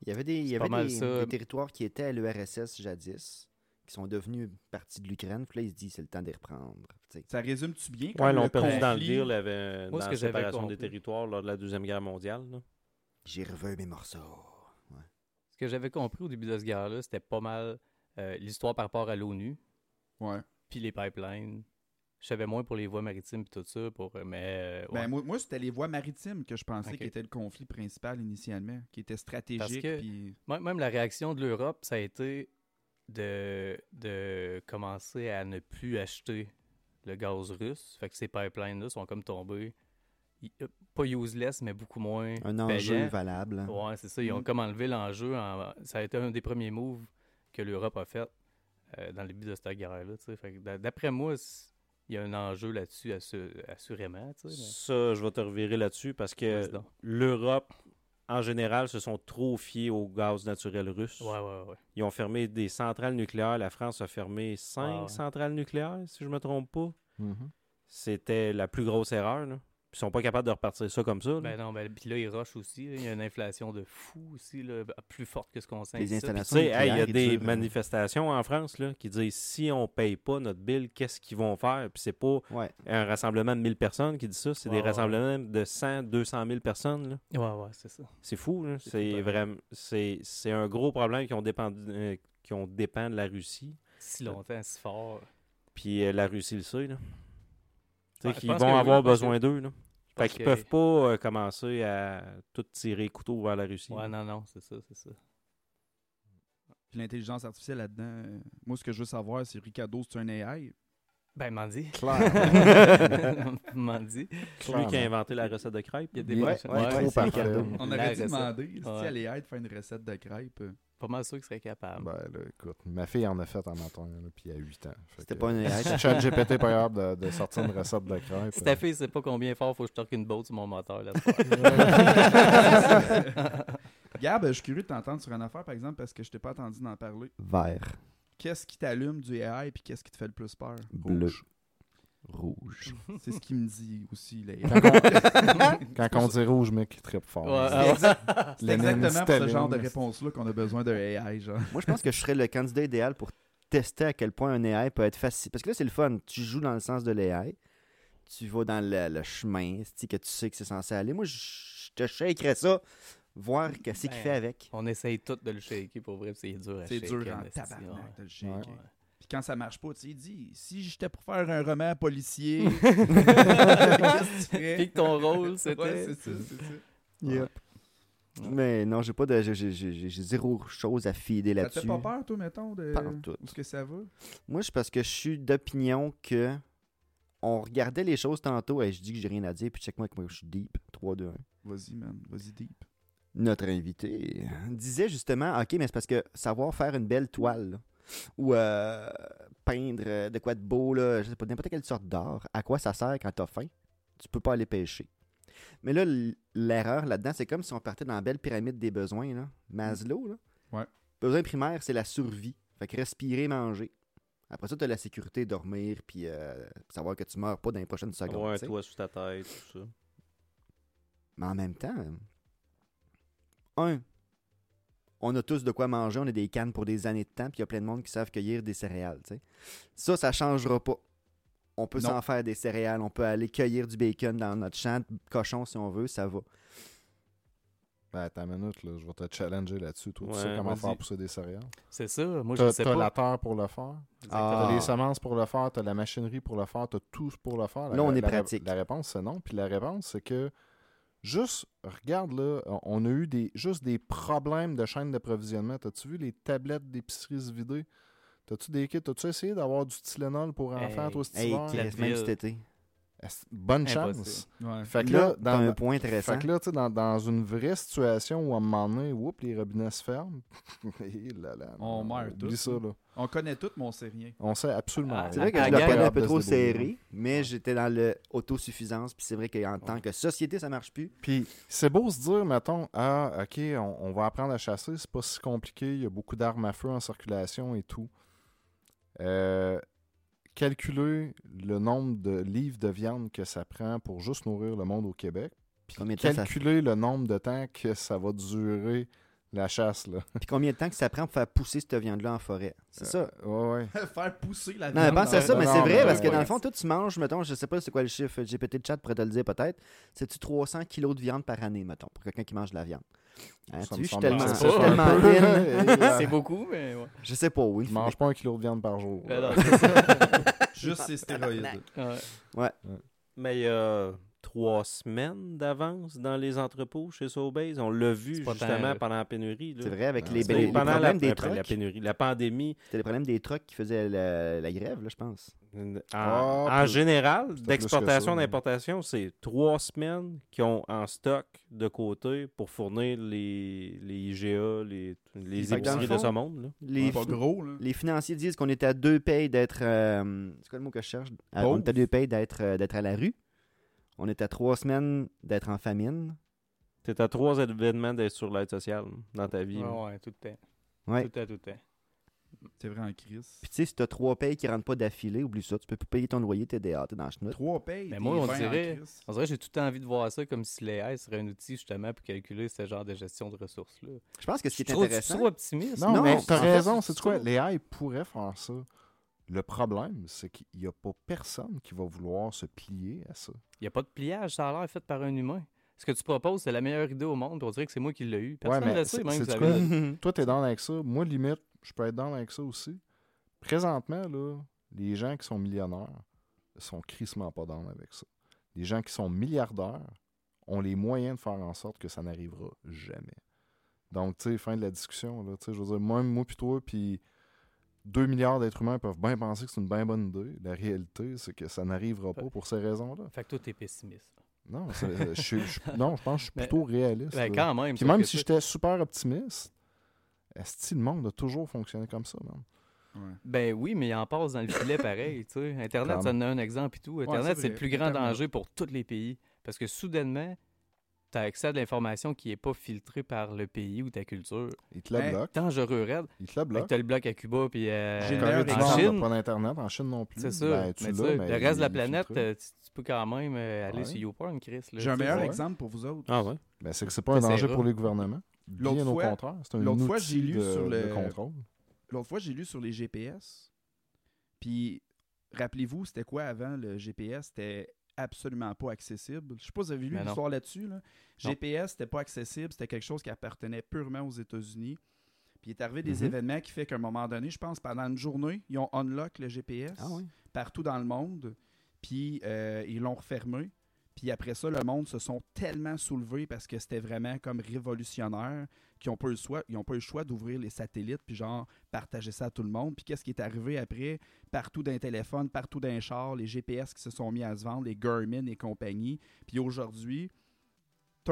Il y avait des, il y avait des, territoires qui étaient à l'URSS jadis, qui sont devenus partie de l'Ukraine. Puis là, il se dit, c'est le temps de les reprendre. Ça résume-tu bien? Ils l'ont le perdu dans le deal, il y avait Moi, ce dans que la j'avais séparation des compris. territoires lors de la Deuxième Guerre mondiale. là. J'ai revu mes morceaux. Ce que j'avais compris au début de ce guerre-là, c'était pas mal euh, l'histoire par rapport à l'ONU, Ouais. puis les pipelines. Je savais moins pour les voies maritimes et tout ça, pour, euh, mais euh, ouais. Ben, moi, moi, c'était les voies maritimes que je pensais qui était le conflit principal initialement, qui était stratégique. que- Même- la réaction de l'Europe, ça a été de, de commencer à ne plus acheter le gaz russe. Fait que ces pipelines-là sont comme tombés. euh, Pas useless, mais beaucoup moins. Un enjeu payant. valable. Ouais, c'est ça. Ils ont Mm. comme enlevé l'enjeu. en- Ça a été un des premiers moves que l'Europe a fait euh, dans le début de cette guerre-là. D'après moi, il y a un enjeu là-dessus, assu- assurément. tu sais, mais- Ça, je vais te revirer là-dessus parce que l'Europe, en général, se sont trop fiés au gaz naturel russe. Ouais, ouais, ouais. Ils ont fermé des centrales nucléaires. La France a fermé cinq Ah ouais. centrales nucléaires, si je me trompe pas. Mhm. C'était la plus grosse erreur. Là. Ils sont pas capables de repartir ça comme ça. là. Ben non, ben, puis là, ils rushent aussi. là. Il y a une inflation de fou aussi, là, plus forte que ce qu'on sait. Hey, il y a des durent, manifestations en France là, qui disent si on paye pas notre bill, qu'est-ce qu'ils vont faire? Puis c'est pas Ouais. un rassemblement de 1000 personnes qui dit ça, c'est Ouais, des ouais, rassemblements de 100, 200 000 personnes. là. Ouais, ouais, c'est ça. C'est fou, là. C'est vraiment. C'est c'est un gros problème qui ont dépend, euh, qui ont dépend de la Russie. Si longtemps, si fort. Puis euh, la Russie le sait, là. Tu sais qu'ils vont oui, avoir besoin d'eux, pense qu'ils que- peuvent pas euh, commencer à tout tirer couteau vers la Russie. Ouais, non, non, c'est ça, c'est ça. Puis l'intelligence artificielle là-dedans, euh, moi, ce que je veux savoir, c'est Ricardo, c'est un AI. Ben, m'en dit. Clairement. m'en dit. C'est lui qui a inventé la recette de crêpes. Il y a des Ouais, prochaines- ouais, trop. On aurait dû demander si Ouais. à l'AI de faire une recette de crêpes. Pas mal sûr qu'il serait capable. Ben, là, écoute, ma fille en a fait en matin, là, puis il y a 8 ans. C'était pas une AI. Chat GPT pas capable de, de sortir une recette de crêpes. Si ta fille sait pas combien fort faut que je torque une botte sur mon moteur, là. Gab, je suis curieux de t'entendre sur une affaire, par exemple, parce que je t'ai pas entendu d'en parler. Vert, Qu'est-ce qui t'allume du AI puis qu'est-ce qui te fait le plus peur? bleu, Rouge. rouge. C'est ce qu'il me dit aussi, l'AI. Quand on dit rouge, mec, il trippe fort. Ouais, C'est ah exact- exactement pour ce genre de réponse-là qu'on a besoin d'un AI, genre. Moi, je pense que je serais le candidat idéal pour tester à quel point un AI peut être facile. Parce que là, c'est le fun. Tu joues dans le sens de l'AI. Tu vas dans le, le chemin que tu sais que c'est censé aller. Moi, je je te shakerais ça, voir qu'est-ce qu'il Ben, fait avec. On essaye tout de le shaker pour vrai, puis c'est dur à C'est dur en tabarnak ouais. de le shaker. Ouais. Puis quand ça marche pas, tu sais, il dit si j'étais pour faire un roman policier, qu'est-ce que tu ferais? Puis que ton rôle, c'était. Ouais, c'est ça, c'est ça. Yep. Mais non, j'ai pas de. j'ai- j'ai- J'ai j'ai zéro chose à te là-dessus. fait pas peur, toi, mettons, de tout. où est-ce que ça va? Moi, c'est parce que je suis d'opinion que on regardait les choses tantôt et je dis que j'ai rien à dire, puis check-moi que moi je suis deep. 3, 2, 1. Vas-y, man, vas-y deep. Notre invité disait justement, ok, mais c'est parce que savoir faire une belle toile, là, ou euh, peindre euh, de quoi de beau, là, je sais pas, n'importe quelle sorte d'art, à quoi ça sert quand t'as faim? Tu peux pas aller pêcher. Mais là, l'erreur là-dedans, c'est comme si on partait dans la belle pyramide des besoins, là. Maslow, là. Ouais. Besoin primaire, c'est la survie. Fait que respirer, manger. Après ça, t'as la sécurité, dormir, puis euh, savoir que tu meurs pas dans les prochaines secondes. Avoir un toit sous ta tête, tout ça. Mais en même temps, un, on a tous de quoi manger, on a des cannes pour des années de temps, puis il y a plein de monde qui savent cueillir des céréales. tu sais. Ça, ça changera pas. On peut s'en faire des céréales, on peut aller cueillir du bacon dans notre champ de cochon si on veut, ça va. Ben, attends une minute, là, je vais te challenger là-dessus. Toi, tu sais comment faire pousser des céréales? C'est ça. Moi, je T'as sais t'as pas. la terre pour le faire. Ah. T'as les semences pour le faire, t'as la machinerie pour le faire, t'as tout pour le faire. La- Là, on est la- pratique. La réponse, c'est non. Puis la réponse, c'est que juste, regarde là, on- a eu des, juste des problèmes de chaîne d'approvisionnement. T'as-tu vu les tablettes d'épicerie se vider? T'as-tu des kits? T'as-tu essayé d'avoir du Tylenol pour enfants, Hey. toi, cet Hey, hiver? même cet été. Bonne chance? Ouais. Fait que Là, dans, un point intéressant. fait que là, tu sais, dans, dans une vraie situation où à un moment donné, whoop, les robinets se ferment. Hé là là, On meurt tous, ça, là. On connaît tout, mais on sait rien. On sait absolument Ah, rien. C'est vrai que je la prenais un peu trop serré, mais j'étais dans le autosuffisance, puis c'est vrai qu'en tant que société, ça marche plus. Puis c'est beau se dire, mettons, ah, ok, on, on va apprendre à chasser, c'est pas si compliqué, il y a beaucoup d'armes à feu en circulation et tout. Euh, calculer le nombre de livres de viande que ça prend pour juste nourrir le monde au Québec, puis ça calculer le nombre de temps que ça va durer La chasse, là. Puis combien de temps que ça prend pour faire pousser cette viande-là en forêt? C'est ça. Ouais, ouais. Faire pousser la Non, viande pense à ça, mais non, c'est non, vrai, parce que ouais. dans le fond, toi, tu manges, mettons, je sais pas c'est quoi le chiffre, GPT de chat pourrait te le dire peut-être, c'est-tu 300 kilos de viande par année, mettons, pour quelqu'un qui mange de la viande? Hein, Ça tu je suis tellement, je ça. tellement C'est beaucoup, mais ouais. Je sais pas, oui. Je mange pas un kilo de viande par jour. Ben non, Juste ces stéroïdes. Ouais. Mais il y a trois semaines d'avance dans les entrepôts chez Sobeys. On l'a vu justement pendant la pénurie. C'est vrai, avec Ben, les, c'est les- les pendant la, problèmes des la pénurie, la pandémie. C'était les problèmes des trucks qui faisaient la, la grève, là, je pense. En, Ah, en général, d'exportation d'importation, c'est trois semaines qui ont en stock de côté pour fournir les, les IGA, les, les le épiceries de ce monde. là. Les, Pas gros, là. les financiers disent qu'on était à deux payes d'être. euh, c'est quoi le mot que je cherche? À- On était à deux payes d'être euh, d'être à la rue. On est à trois semaines d'être en famine. T'es à trois événements d'être sur l'aide sociale dans ta vie. Ouais, ouais, tout le temps. Ouais. Tout le temps, tout le temps. C'est vrai en crise. Puis tu sais, si t'as trois payes qui rentrent pas d'affilée, oublie ça. Tu peux plus payer ton loyer, t'es dehors, t'es dans le chenoute. Trois payes. Mais moi, on dirait- crise. On dirait que j'ai tout le temps envie de voir ça comme si l'AI serait un outil justement pour calculer ce genre de gestion de ressources-là. Je pense que ce qui est intéressant. trop optimiste. Non, Non, mais t'as raison. c'est quoi? ça. Les AI pourraient faire ça. Le problème, c'est qu'il n'y a pas personne qui va vouloir se plier à ça. Il n'y a pas de pliage, ça a l'air fait par un humain. Ce que tu proposes, c'est la meilleure idée au monde. On dirait que c'est moi qui l'ai eu. Personne ne mais le sait, même. Toi, t'es dans avec ça. Moi, limite, je peux être dans avec ça aussi. Présentement, là, les gens qui sont millionnaires sont crissement pas dans avec ça. Les gens qui sont milliardaires ont les moyens de faire en sorte que ça n'arrivera jamais. Donc, tu sais, fin de la discussion, là, tu sais, je veux dire, moi, moi puis toi, puis 2 milliards d'êtres humains peuvent bien penser que c'est une bien bonne idée. La réalité, c'est que ça n'arrivera pas pour ces raisons-là. Fait que toi, t'es pessimiste. Non, c'est- je, non, je pense que je suis plutôt réaliste. Ben, quand même. Puis même si ça- j'étais super optimiste, est-ce que le monde a toujours fonctionné comme ça? Ouais. Ben oui, mais il en passe dans le filet pareil. tu sais. Internet, ça en a un exemple et tout. Internet, c'est c'est le plus grand danger pour tous les pays. Parce que soudainement, tu as accès à de l'information qui n'est pas filtrée par le pays ou ta culture. Il te la Ben, bloque. Dangereux, raide. Il te la Tu bloque. as le bloc à Cuba puis euh, J'ai En t'as Chine. pas d'Internet. En Chine non plus. C'est ça. Ben, tu mais tu mais le reste de la planète, euh, tu, tu peux quand même euh, aller Ouais. sur YouPorn, Chris. J'ai un tu meilleur ouais. exemple pour vous autres. Ah ouais? Ben, c'est que c'est pas un danger pour les gouvernements. L'autre Bien au fois- contraire. C'est un l'autre outil fois, j'ai lu de, sur le- de contrôle. L'autre fois, j'ai lu sur les GPS. Puis, rappelez-vous, c'était quoi avant le GPS? C'était absolument pas accessible. Je sais pas si vous avez lu l'histoire là-dessus. Là. GPS, c'était pas accessible. C'était quelque chose qui appartenait purement aux États-Unis. Puis, il est arrivé des Mhm. événements qui fait qu'à un moment donné, je pense, pendant une journée, ils ont unlock le GPS Ah oui. partout dans le monde. Puis, euh, ils l'ont refermé. Puis après ça, le monde se sont tellement soulevés parce que c'était vraiment comme révolutionnaire qu'ils n'ont pas eu le choix, ont pas le choix d'ouvrir les satellites puis genre partager ça à tout le monde. Puis qu'est-ce qui est arrivé après? Partout d'un téléphone, partout d'un char, les GPS qui se sont mis à se vendre, les Garmin et compagnie. Puis aujourd'hui,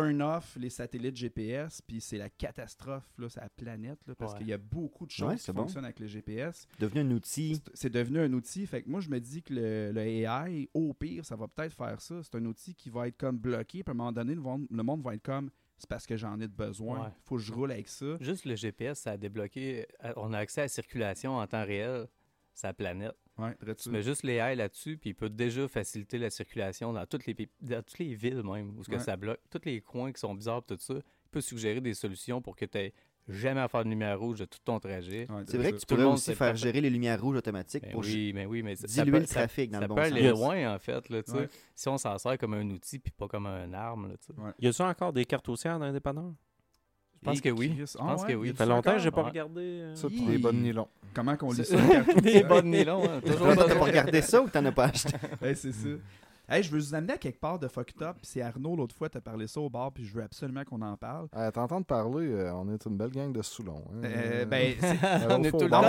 turn off les satellites GPS, puis c'est la catastrophe, là, c'est la planète, là, parce Ouais. qu'il y a beaucoup de choses Ouais, qui c'est bon. fonctionnent avec le GPS Devenu un outil. c'est- c'est devenu un outil. Fait que moi, je me dis que le, le AI, au pire, ça va peut-être faire ça. C'est un outil qui va être comme bloqué. Puis à un moment donné, le monde, le monde va être comme c'est parce que j'en ai de besoin. Ouais. Faut que je roule avec ça. Juste le GPS, ça a débloqué. euh, On a accès à la circulation en temps réel, sa planète. Ouais, Tu mets juste les AI là-dessus, puis il peut déjà faciliter la circulation dans toutes les, dans toutes les villes même, où ce que Ouais. ça bloque. Tous les coins qui sont bizarres, tout ça. Il peut suggérer des solutions pour que tu n'aies jamais à faire de lumière rouge de tout ton trajet. Ouais, C'est vrai que ça. tu le pourrais aussi faire parfait. gérer les lumières rouges automatiques Ben pour oui, mais oui, mais ça- diluer ça peut, le trafic ça, dans le ça bon peut sens. aller loin, en fait. Là. Ouais. Si on s'en sert comme un outil, puis pas comme un arme. Là, tu sais. Y a-tu encore des cartes haussières dans les dépanneurs? Je pense que oui. Je Ah pense que oui. Ça fait longtemps que j'ai pas regardé. euh, Ça, pour les bonnes nylons. Comment qu'on lit ça? Des bonnes nylons, hein, toujours pas regardé ça ou t'en as pas acheté? Ouais, c'est ça. Hey, je veux vous amener à quelque part de Fucked Up. Puis C'est Arnaud, l'autre fois, t'as parlé ça au bar, puis je veux absolument qu'on en parle. À t'entendre parler, euh, on est une belle gang de Soulons. hein. Euh, ben, Euh, on au est tout le bar,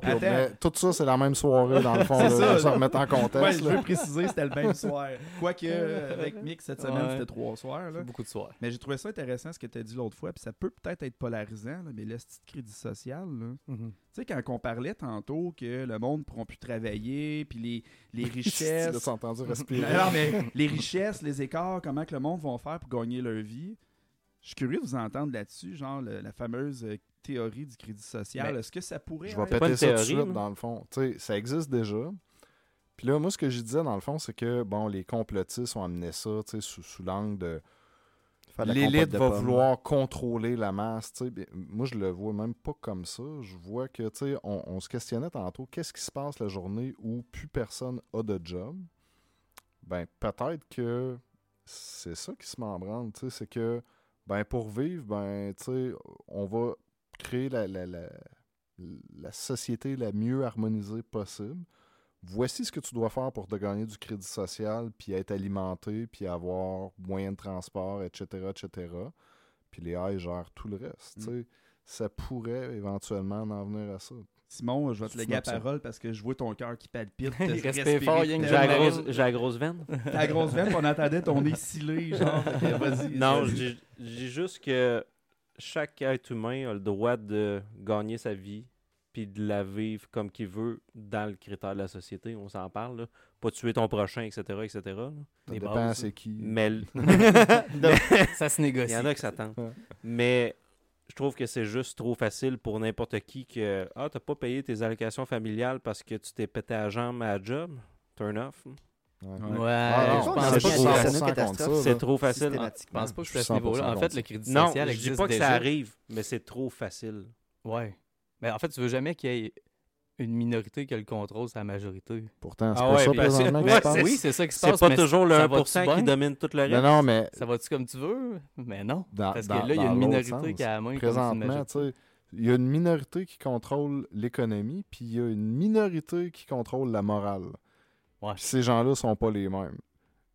temps mais Tout ça, c'est la même soirée, dans le fond. C'est là, ça, remettre en contexte. Ouais, je veux préciser, c'était le même soir. Quoique, euh, avec Mick, cette semaine, Ouais. c'était trois soirs. Là. Beaucoup de soirs. Mais j'ai trouvé ça intéressant ce que tu as dit l'autre fois, puis ça peut peut-être être polarisant, là, mais le petit crédit social, là. Mhm. Tu sais, quand on parlait tantôt que le monde ne pourra plus travailler, puis les, les Tu richesses. respirer. non, mais les richesses, les écarts, comment que le monde va faire pour gagner leur vie. Je suis curieux de vous entendre là-dessus, genre le- la fameuse théorie du crédit social. Ben, Est-ce que ça pourrait Je vais être- pas péter ça tout de théorie, suite, là. dans le fond. Tu sais, ça existe déjà. Puis là, moi, ce que je disais, dans le fond, c'est que, bon, les complotistes ont amené ça, tu sais, sous, sous l'angle de... Faire de la compote l'élite va pommes. vouloir contrôler la masse. Moi, je le vois même pas comme ça. Je vois que, tu sais, on, on se questionnait tantôt, qu'est-ce qui se passe la journée où plus personne a de job? Ben, peut-être que c'est ça qui se met en branle, tu sais, c'est que, ben, pour vivre, ben, tu sais, on va créer la, la, la, la société la mieux harmonisée possible. Voici ce que tu dois faire pour te gagner du crédit social, puis être alimenté, puis avoir moyen de transport, etc., etc. Puis les AI gèrent tout le reste. tu sais. Ça pourrait éventuellement en venir à ça. Simon, je vais te léguer la parole parce que je vois ton cœur qui palpite. Il respire fort, J'ai la, grosse, j'ai la grosse veine. Grosse veine, on entendait ton nez scellé, genre. Non, je dis juste que chaque être humain a le droit de gagner sa vie puis de la vivre comme qu'il veut dans le critère de la société. On s'en parle. là. Pas tuer ton prochain, etc. etc. là. Ça dépend bases, c'est qui. Mais Ça se négocie. il y en a qui s'attendent. Ouais. Mais je trouve que c'est juste trop facile pour n'importe qui que Ah, t'as pas payé tes allocations familiales parce que tu t'es pété la jambe à la job. Turn off. Ouais. Ouais, Ah, je pense pas que c'est ça. à- une 100% catastrophe. contre ça, C'est là. trop facile. Je Systématiquement. pense pas que Je c'est à suis ce niveau-là. 100% En fait, le crédit Non, social je dis pas que déjà. ça arrive, mais c'est trop facile. Ouais. Mais en fait, tu veux jamais qu'il y ait une minorité qui a le contrôle sur la majorité. Pourtant, c'est Ah pas ouais, ça parce- présentement qui ouais, se passe. c'est- Oui, c'est ça qui se C'est passe. pas mais toujours le ça 1% va-tu qui bien? domine tout le reste. Non, non, mais Ça va-tu comme tu veux? Mais non. dans, Parce que dans- là, il y a une minorité sens, qui a la main. Présentement, tu sais, il y a une minorité qui contrôle l'économie, puis il y a une minorité qui contrôle la morale. Ouais. Puis ces gens-là sont pas les mêmes.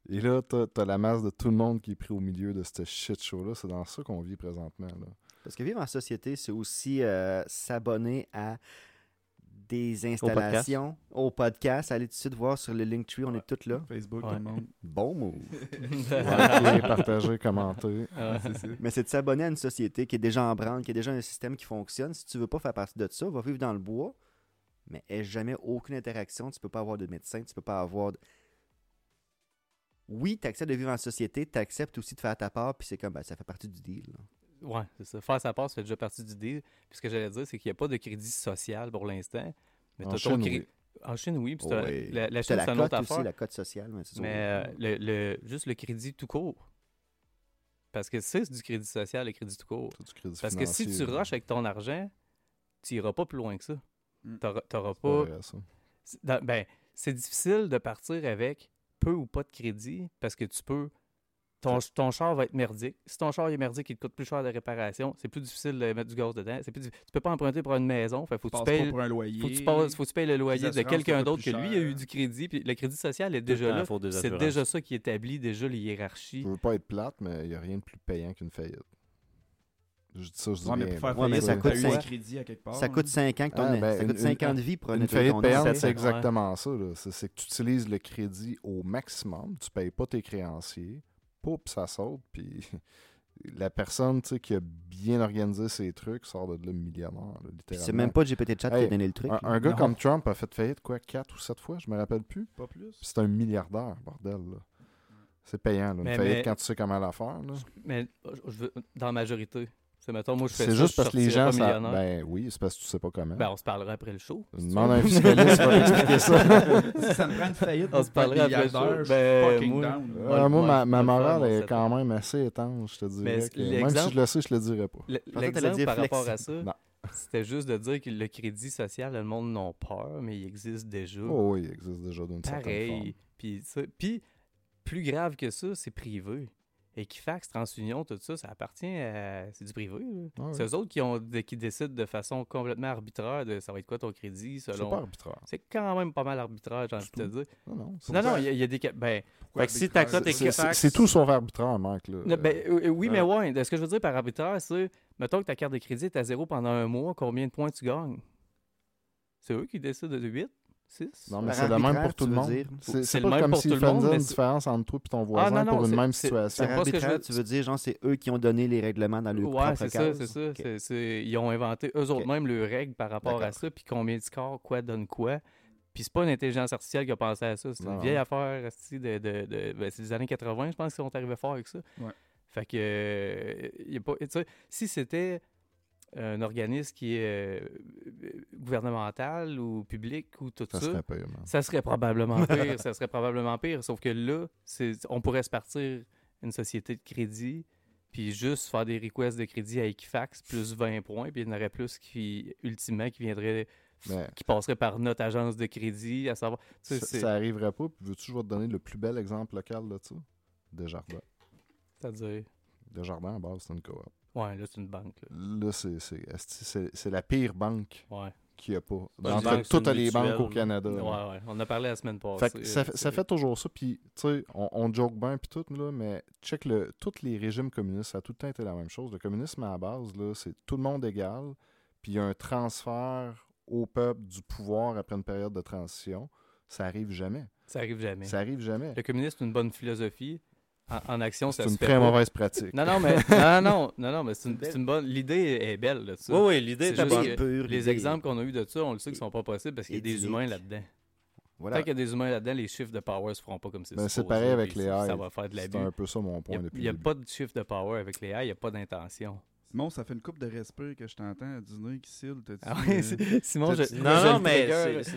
Et là, t'as as la masse de tout le monde qui est pris au milieu de ce shit show-là. C'est dans ça qu'on vit présentement. Là. Parce que vivre en société, c'est aussi euh, s'abonner à des installations, au podcast. Allez tout de suite voir sur le Linktree, on est tous là. Facebook, Ouais. tout le monde. Bon move. Partager, commenter. Ah. Mais c'est de s'abonner à une société qui est déjà en branle, qui a déjà un système qui fonctionne. Si tu veux pas faire partie de ça, va vivre dans le bois, mais aie jamais aucune interaction. Tu peux pas avoir de médecin, tu peux pas avoir de... Oui, tu acceptes de vivre en société, tu acceptes aussi de faire ta part, puis c'est comme, ben, ça fait partie du deal. là. Ouais, c'est ça. Faire sa part, ça fait déjà partie du deal. Puis ce que j'allais dire, c'est qu'il n'y a pas de crédit social pour l'instant. Mais En t'as ton Chine, oui. En Chine, oui. Puis Oui. la, la Chine, c'est une autre aussi, affaire. la cote sociale. Mais, c'est ça. Mais euh, le, le- juste le crédit tout court. Parce que c'est du crédit social, le crédit tout court. T'as du crédit Parce que si tu rushes avec ton argent, tu iras pas plus loin que ça. Mm. T'auras t'auras C'est pas pas. vrai, ça. c'est- dans- ben, c'est difficile de partir avec peu ou pas de crédit parce que tu peux. Ton, ton char va être merdique. Si ton char est merdique, il te coûte plus cher de réparation. C'est plus difficile de mettre du gaz dedans. C'est plus Tu peux pas emprunter pour une maison. Fait, faut, que tu pas payes, pour un loyer. faut que tu passes- faut que tu payes le loyer de quelqu'un d'autre que lui a eu du crédit. Puis le crédit social est déjà là. C'est déjà ça qui établit déjà les hiérarchies. Je veux pas être plate, mais il n'y a rien de plus payant qu'une faillite. Je dis ça, je dis Ouais, mais rien, pour faire. Ouais, mais ça coûte eu cinq- un crédit à quelque part. Ça hein. coûte 5 ans, que ton- Ah, ben, ça coûte une- 5 ans une- de vie pour Une faillite payante, c'est Ouais. exactement ça. c'est que tu utilises le crédit au maximum, tu payes pas tes créanciers, poup, ça saute, puis la personne tu sais, qui a bien organisé ses trucs sort de là millionnaire, là, Puis littéralement. C'est même pas GPT Chat qui a donné le truc. un, gars Non. comme Trump a fait faillite, quoi, 4 ou 7 fois, je me rappelle plus. Pas plus. Puis c'est un milliardaire, bordel. là. C'est payant, là, une Mais- faillite mais- quand tu sais comment la faire. là. Mais je veux, dans la majorité. C'est mettons, moi, je fais C'est ça, juste parce que les gens. Ça... millionnaire. Ben oui, c'est parce que tu sais pas comment. Ben, on se parlera après le show. Demande à un fiscaliste, va t'expliquer ça. ça me prend une faillite, On se parlera après le show. Ben, fucking moi- down. Euh, moi, moi, ma, morale est quand même assez étanche, je te dirais. Que Même si je le sais, je le dirais pas. L'exemple par rapport à ça, Non. c'était juste de dire que le crédit social, le monde n'a peur, mais il existe déjà. Oh oui, il existe déjà d'une certaine forme. Pareil. Puis, plus grave que ça, c'est privé. Equifax, TransUnion, tout ça, ça appartient à. C'est du privé. Ah. C'est eux autres qui, ont, qui décident de façon complètement arbitraire de ça va être quoi ton crédit C'est selon. pas arbitraire. C'est quand même pas mal arbitraire, j'ai envie de te dire. Non, non. c'est- Non, non, il y, a- il y a des. Ben, Fait que si ta cote c'est- c'est- Equifax- C'est tout sauf arbitraire, Marc. Là. Ben, euh, oui, mais euh, ouais. Ce que je veux dire par arbitraire, c'est, mettons que ta carte de crédit est à zéro pendant un mois, combien de points tu gagnes? C'est eux qui décident de 8, 6? Non, mais c'est le même pour tout tu le veux monde. dire? C'est pas même comme pour s'ils tout le monde, faisaient une différence entre toi et ton voisin non, non, pour une même c'est- situation. Par pas ce que je arbitraire, veux- tu veux dire, genre, c'est eux qui ont donné les règlements dans le Ouais, propre c'est ça, c'est ça. Ils ont inventé eux autres mêmes leurs règles par rapport à ça, puis combien de scores, quoi donne quoi. Puis c'est pas une intelligence artificielle qui a pensé à ça. C'est une vieille affaire, esti, de, de, de- ben, c'est des années 80, je pense qu'ils sont arrivés fort avec ça. Ouais. Fait que, euh, y a pas, tu sais, si c'était un organisme qui est euh, gouvernemental ou public ou tout ça, Ça serait pire, man. ça serait probablement pire. ça serait probablement pire. Sauf que là, on pourrait se partir une société de crédit, puis juste faire des requests de crédit à Equifax, plus 20 points, puis il y en aurait plus qui, ultimement, qui viendraient, qui passeraient par notre agence de crédit, à savoir. tu sais, ça, ça arriverait pas. Puis veux-tu je vais te donner le plus bel exemple local de ça? Desjardins. C'est-à-dire? Desjardins, à base, c'est une coop. Ouais, là, c'est une banque. Là. Là, c'est c'est esti, c'est- c'est la pire banque Ouais. qu'il n'y a pas. banque, c'est toutes les banques au. Canada. Ouais, là. ouais. On a parlé la semaine passée. Fait que ça, fait- c'est- ça fait toujours ça, puis tu sais, on, on joke bien puis tout, là, mais check le, tous les régimes communistes, ça a tout le temps été la même chose. Le communisme à la base, là, c'est tout le monde égal, puis il y a un transfert au peuple du pouvoir après une période de transition. Ça arrive jamais. Ça arrive jamais. Ça arrive jamais. Le communisme, c'est une bonne philosophie. En, en action, ça C'est se une fait très pas. mauvaise pratique. Non, non, mais, non, non, non, non, mais c'est une, c'est une bonne. L'idée est belle, là, ça. Oui, oui, l'idée C'est juste bonne. que Pur, Les exemples qu'on a eu de ça, on le sait qu'ils sont pas possibles parce qu'il y a des humains là-dedans. Voilà. Tant qu'il y a des humains là-dedans, les chiffres de power se feront pas comme c'est Ben, c'est pareil avec les Ça AI. va faire de C'est l'abus. un peu ça mon Il point n'y a, depuis il y a début. pas de chiffre de power avec les AI, il n'y a pas d'intention. Simon, ça fait une coupe de respect que je t'entends à dîner qui cille. Ah euh, oui, c'est- Simon, je, Non, mais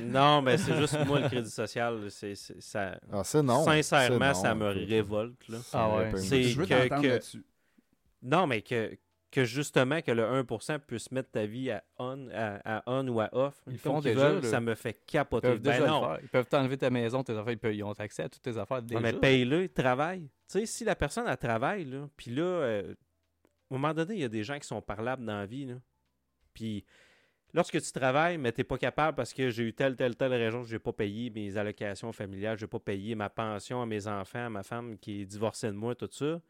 non, mais c'est juste moi, le crédit social. c'est ça, Ah, c'est non. sincèrement, ça non, me révolte. Là. Ah ouais. C'est- que- que- là-dessus. Non, mais que, que justement, que le 1% puisse mettre ta vie à on, à, à on ou à off, Ils font déjà, veulent, ça me fait Ils capoter. peuvent Ben déjà non. Ils peuvent t'enlever ta maison, tes affaires, ils, peuvent- ils ont accès à toutes tes affaires déjà. Non, mais paye-le, il travaille. Tu sais, si la personne, elle travaille, là, puis là, euh, un moment donné, il y a des gens qui sont parlables dans la vie, là. Puis, lorsque tu travailles, mais t'es pas capable parce que j'ai eu telle, telle, telle raison que j'ai pas payé mes allocations familiales, j'ai pas payé ma pension à mes enfants, à ma femme qui est divorcée de moi, tout ça,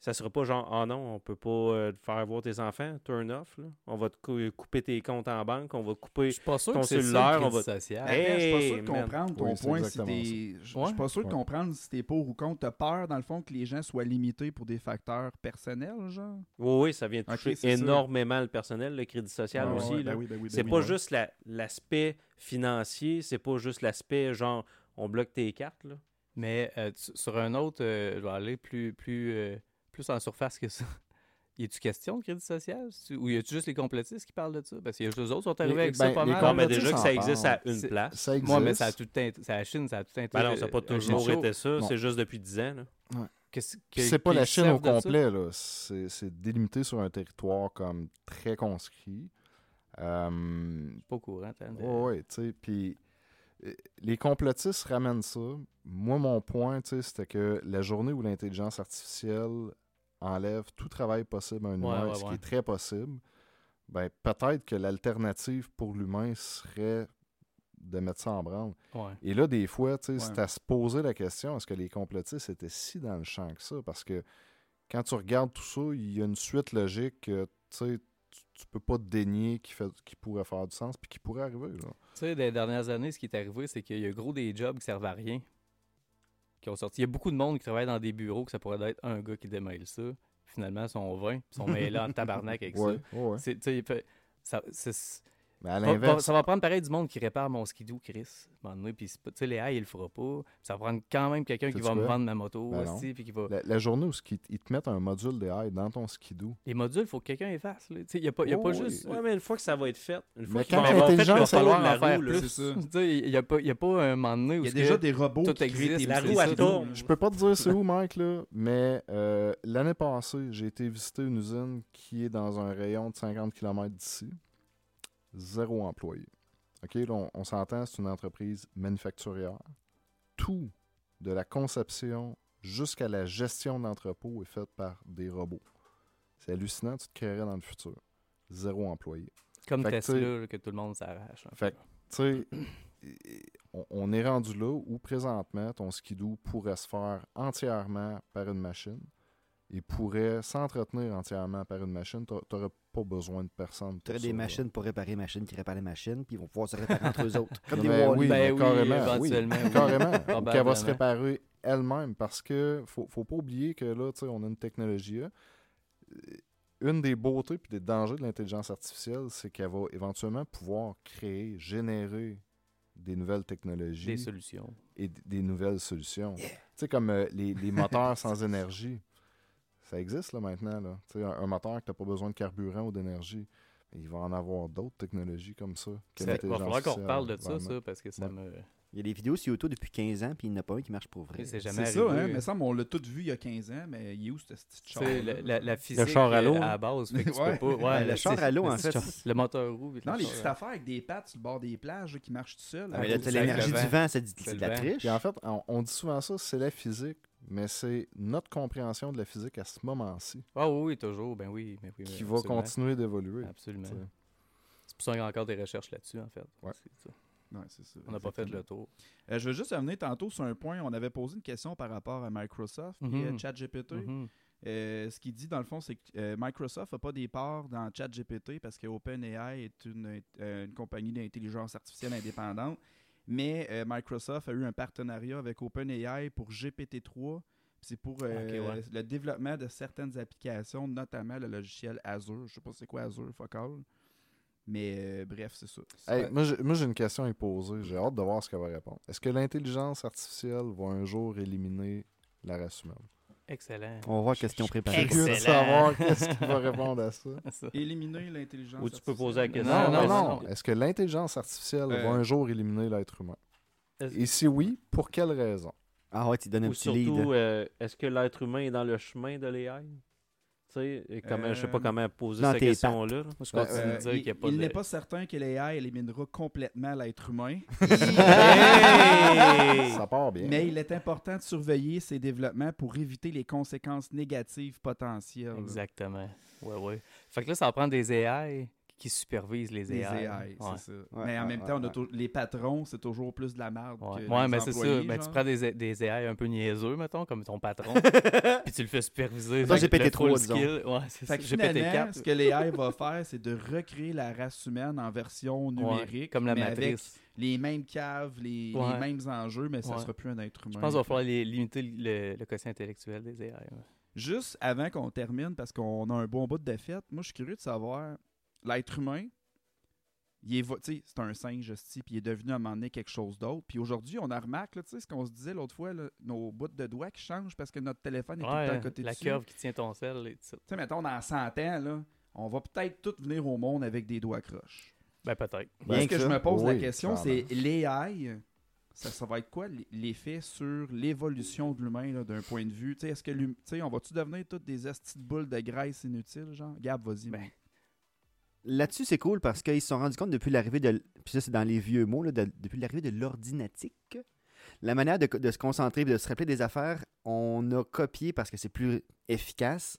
ça sera pas genre, ah non, on peut pas euh, te faire voir tes enfants, turn off, là. On va te cou- couper tes comptes en banque, on va couper... Je suis pas sûr ton cellulaire, on va- social. Je suis pas sûr de comprendre ton Oui, point. Si t'es... Je suis Ouais. pas sûr de comprendre si t'es pour ou contre. T'as peur, dans le fond, que les gens soient limités pour des facteurs personnels, genre? Oui, oui, ça vient toucher ça. énormément le personnel, le crédit social Ah, aussi, ouais, là. ben oui, ben oui, ben C'est oui, pas juste la- l'aspect financier, c'est pas juste l'aspect genre on bloque tes cartes. Là. Mais euh, sur un autre, euh, je vais aller plus, plus, euh, plus en surface que ça. Y a-tu question de crédit social? Ou y a-tu juste les complétistes qui parlent de ça? Parce que y a juste eux autres qui sont arrivés Les- avec ça ben, pas les mal. Non, mais complétistes déjà que ça existe à une C'est- place. Ça existe. Moi, mais ça a tout c'est la Chine, ça a tout temps Ben non, ça n'a pas euh, toujours été ça, c'est juste depuis 10 ans. là. Que- c'est pas la Chine au ça? complet, là. C'est c'est délimité sur un territoire comme très conscrit. Euh, pas au courant. Ouais, ouais, tu sais, puis euh, les complotistes ramènent ça. Moi, mon point, tu sais, c'était que la journée où l'intelligence artificielle enlève tout travail possible à un humain, ouais, ce qui est très possible, ben peut-être que l'alternative pour l'humain serait de mettre ça en branle. Et là, des fois, c'est à se poser la question, est-ce que les complotistes étaient si dans le champ que ça? Parce que quand tu regardes tout ça, il y a une suite logique que, tu tu, peux pas dénier qui, fait, qui pourrait faire du sens puis qui pourrait arriver. Tu sais, des dernières années, ce qui est arrivé, c'est qu'il y a gros des jobs qui servent à rien qui ont sorti. Il y a beaucoup de monde qui travaille dans des bureaux que ça pourrait être un gars qui démêle ça. Finalement, ils sont 20, ils sont mêlés en tabarnak avec Ouais, ça. ouais. C'est- fait- ça, c'est- Mais à va- va- l'inverse, ça va prendre pareil du monde qui répare mon skidoo, Chris. Puis, tu sais, les haies, il le fera pas. Ça va prendre quand même quelqu'un qui va me vendre ma moto. Ben aussi, puis qui va... la, la journée où ils te mettent un module d'AI dans ton skidoo, Les modules, il faut que quelqu'un les fasse. là. Tu sais, Il n'y a pas, y a Oh, pas oui. juste. Ouais, mais une fois que ça va être fait, une fois Mais qu'ils quand vont avoir fait l'intelligence le Il va falloir de la en faire roue, là, plus. c'est ça. Tu sais, Il n'y a, pas- il y a pas un moment donné où Il y a déjà des robots tout qui existe, la roue, elle tourne. je peux pas te dire c'est où, Mike, là, mais euh, l'année passée, j'ai été visiter une usine qui est dans un rayon de 50 km d'ici. Zéro employé. OK, là, on, on s'entend, c'est une entreprise manufacturière. Tout, de la conception jusqu'à la gestion de l'entrepôt, est fait par des robots. C'est hallucinant, tu te créerais dans le futur. Zéro employé. Comme Fait que, Tesla, là, que tout le monde s'arrache. Fait que, tu sais, on, on est rendu là où présentement, ton skidoo pourrait se faire entièrement par une machine et pourrait s'entretenir entièrement par une machine. Tu n'aurais pas besoin de personne. Tu pour des ça, là. machines pour réparer les machines qui réparent les machines, puis ils vont pouvoir se réparer entre eux autres. Comme des Ben oui, Ben carrément, éventuellement, oui, oui. carrément. Ou qu'elle va se réparer elle-même parce que faut, faut pas oublier que là, tu sais, on a une technologie. là. Euh, Une des beautés et des dangers de l'intelligence artificielle, c'est qu'elle va éventuellement pouvoir créer, générer des nouvelles technologies Des solutions. et des nouvelles solutions. Tu sais, comme euh, les, les moteurs sans énergie. Ça existe là maintenant. Là. Tu sais, Un, un moteur que tu n'as pas besoin de carburant ou d'énergie. il va en avoir d'autres technologies comme ça. Ça- Il va falloir qu'on reparle de ça, ça, parce que ça Ouais. me. Il y a des vidéos sur YouTube depuis 15 ans, puis il n'y en a pas un qui marche pour vrai. C'est jamais C'est arrivé. ça, hein? Mais semble on l'a tout vu il y a 15 ans, mais il est où ce petit char? la, la, la physique char à l'eau, à la base, fait que tu Ouais. peux pas. Ouais, le c'est- char à l'eau, en fait. Le moteur roue. puis le Non, les petites affaires avec des pattes sur le bord des plages là, qui marchent tout seul. Ah, mais là, l'énergie le du vent. c'est le de la triche. Puis en fait, on, on dit souvent ça, c'est la physique, mais c'est notre compréhension de la physique à ce moment-ci Ah oui, oui, toujours. Ben oui, ben oui. qui va continuer d'évoluer. Absolument. C'est pour ça qu'il y a encore des recherches là-dessus, en fait. Ouais. C'est ça. Ouais, c'est ça, On n'a pas fait le tour. Euh, je veux juste revenir tantôt sur un point. On avait posé une question par rapport à Microsoft et Mhm. à ChatGPT. Mhm. Euh, ce qu'il dit, dans le fond, c'est que euh, Microsoft n'a pas des parts dans ChatGPT parce que OpenAI est une, euh, une compagnie d'intelligence artificielle indépendante. Mais euh, Microsoft a eu un partenariat avec OpenAI pour GPT-3. C'est pour euh, ouais. le développement de certaines applications, notamment le logiciel Azure. Je sais pas c'est quoi Azure, fuck all. Mais euh, bref, c'est ça. Hey, moi, j'ai- moi, j'ai une question à lui poser. J'ai hâte de voir ce qu'elle va répondre. Est-ce que l'intelligence artificielle va un jour éliminer la race humaine? Excellent. On va voir qu'est-ce qu'ils ont préparé. Je suis curieux de Excellent. savoir qu'est-ce qu'il va répondre à ça. Éliminer l'intelligence Ou tu peux artificielle. poser la question. Non, Non, non. Est-ce que l'intelligence artificielle Euh, va un jour éliminer l'être humain? Et si oui, pour quelle raison? Ah ouais, tu donnes un Ou petit lead. surtout, euh, est-ce que l'être humain est dans le chemin de l'AI? Sais, et comment, je sais pas Euh, comment poser cette question-là. Ben, Euh, il n'est pas certain que l'AI éliminera complètement l'être humain! Ça part bien. mais il est important de surveiller ces développements pour éviter les conséquences négatives potentielles. Exactement. Ouais, ouais. Fait que là, ça prend des AI qui supervisent les Les AI. AI, Ouais. c'est ça. Ouais, mais en ouais, même ouais, temps, on a les patrons, c'est toujours plus de la merde Ouais, que Ouais, les mais c'est ça. Ben, tu prends des, des AI un peu niaiseux, mettons, comme ton patron, puis tu le fais superviser. Toi, GPT-3, full disons. skill- Ouais, c'est ça. Fait que finalement, GPT-4. ce que l'AI va faire, c'est de recréer la race humaine en version numérique, comme la mais avec matrice. les mêmes caves, les, les mêmes enjeux, mais ça Ouais. sera plus un être humain. Je pense qu'il va falloir les- limiter le, le quotient intellectuel des AI. ouais. Juste avant qu'on termine, parce qu'on a un bon bout de fête, moi je suis curieux de savoir, l'être humain, c'est un singe, hostie, puis il est devenu à un moment donné quelque chose d'autre. Puis aujourd'hui, on a remarqué, là, tu sais, ce qu'on se disait l'autre fois, là, nos bouts de doigts qui changent parce que notre téléphone est tout le temps à côté la dessus. curve qui tient ton sel et tout ça. Tu sais, mettons, dans 100 ans, là, on va peut-être tous venir au monde avec des doigts croches. Ben, peut-être. Bien ce que que je me pose la question, c'est l'AI, ça, ça va être quoi l'effet sur l'évolution de l'humain là, d'un point de vue? Tu sais, Est-ce que l'hum- tu sais, on va-tu devenir toutes des estis de boules de graisse inutiles, genre? Gab, vas-y. Ben. Là-dessus, c'est cool parce qu'ils se sont rendus compte depuis l'arrivée de. Puis ça, c'est dans les vieux mots, depuis l'arrivée de l'ordinatique. La manière de, se concentrer et de se rappeler des affaires, on a copié parce que c'est plus efficace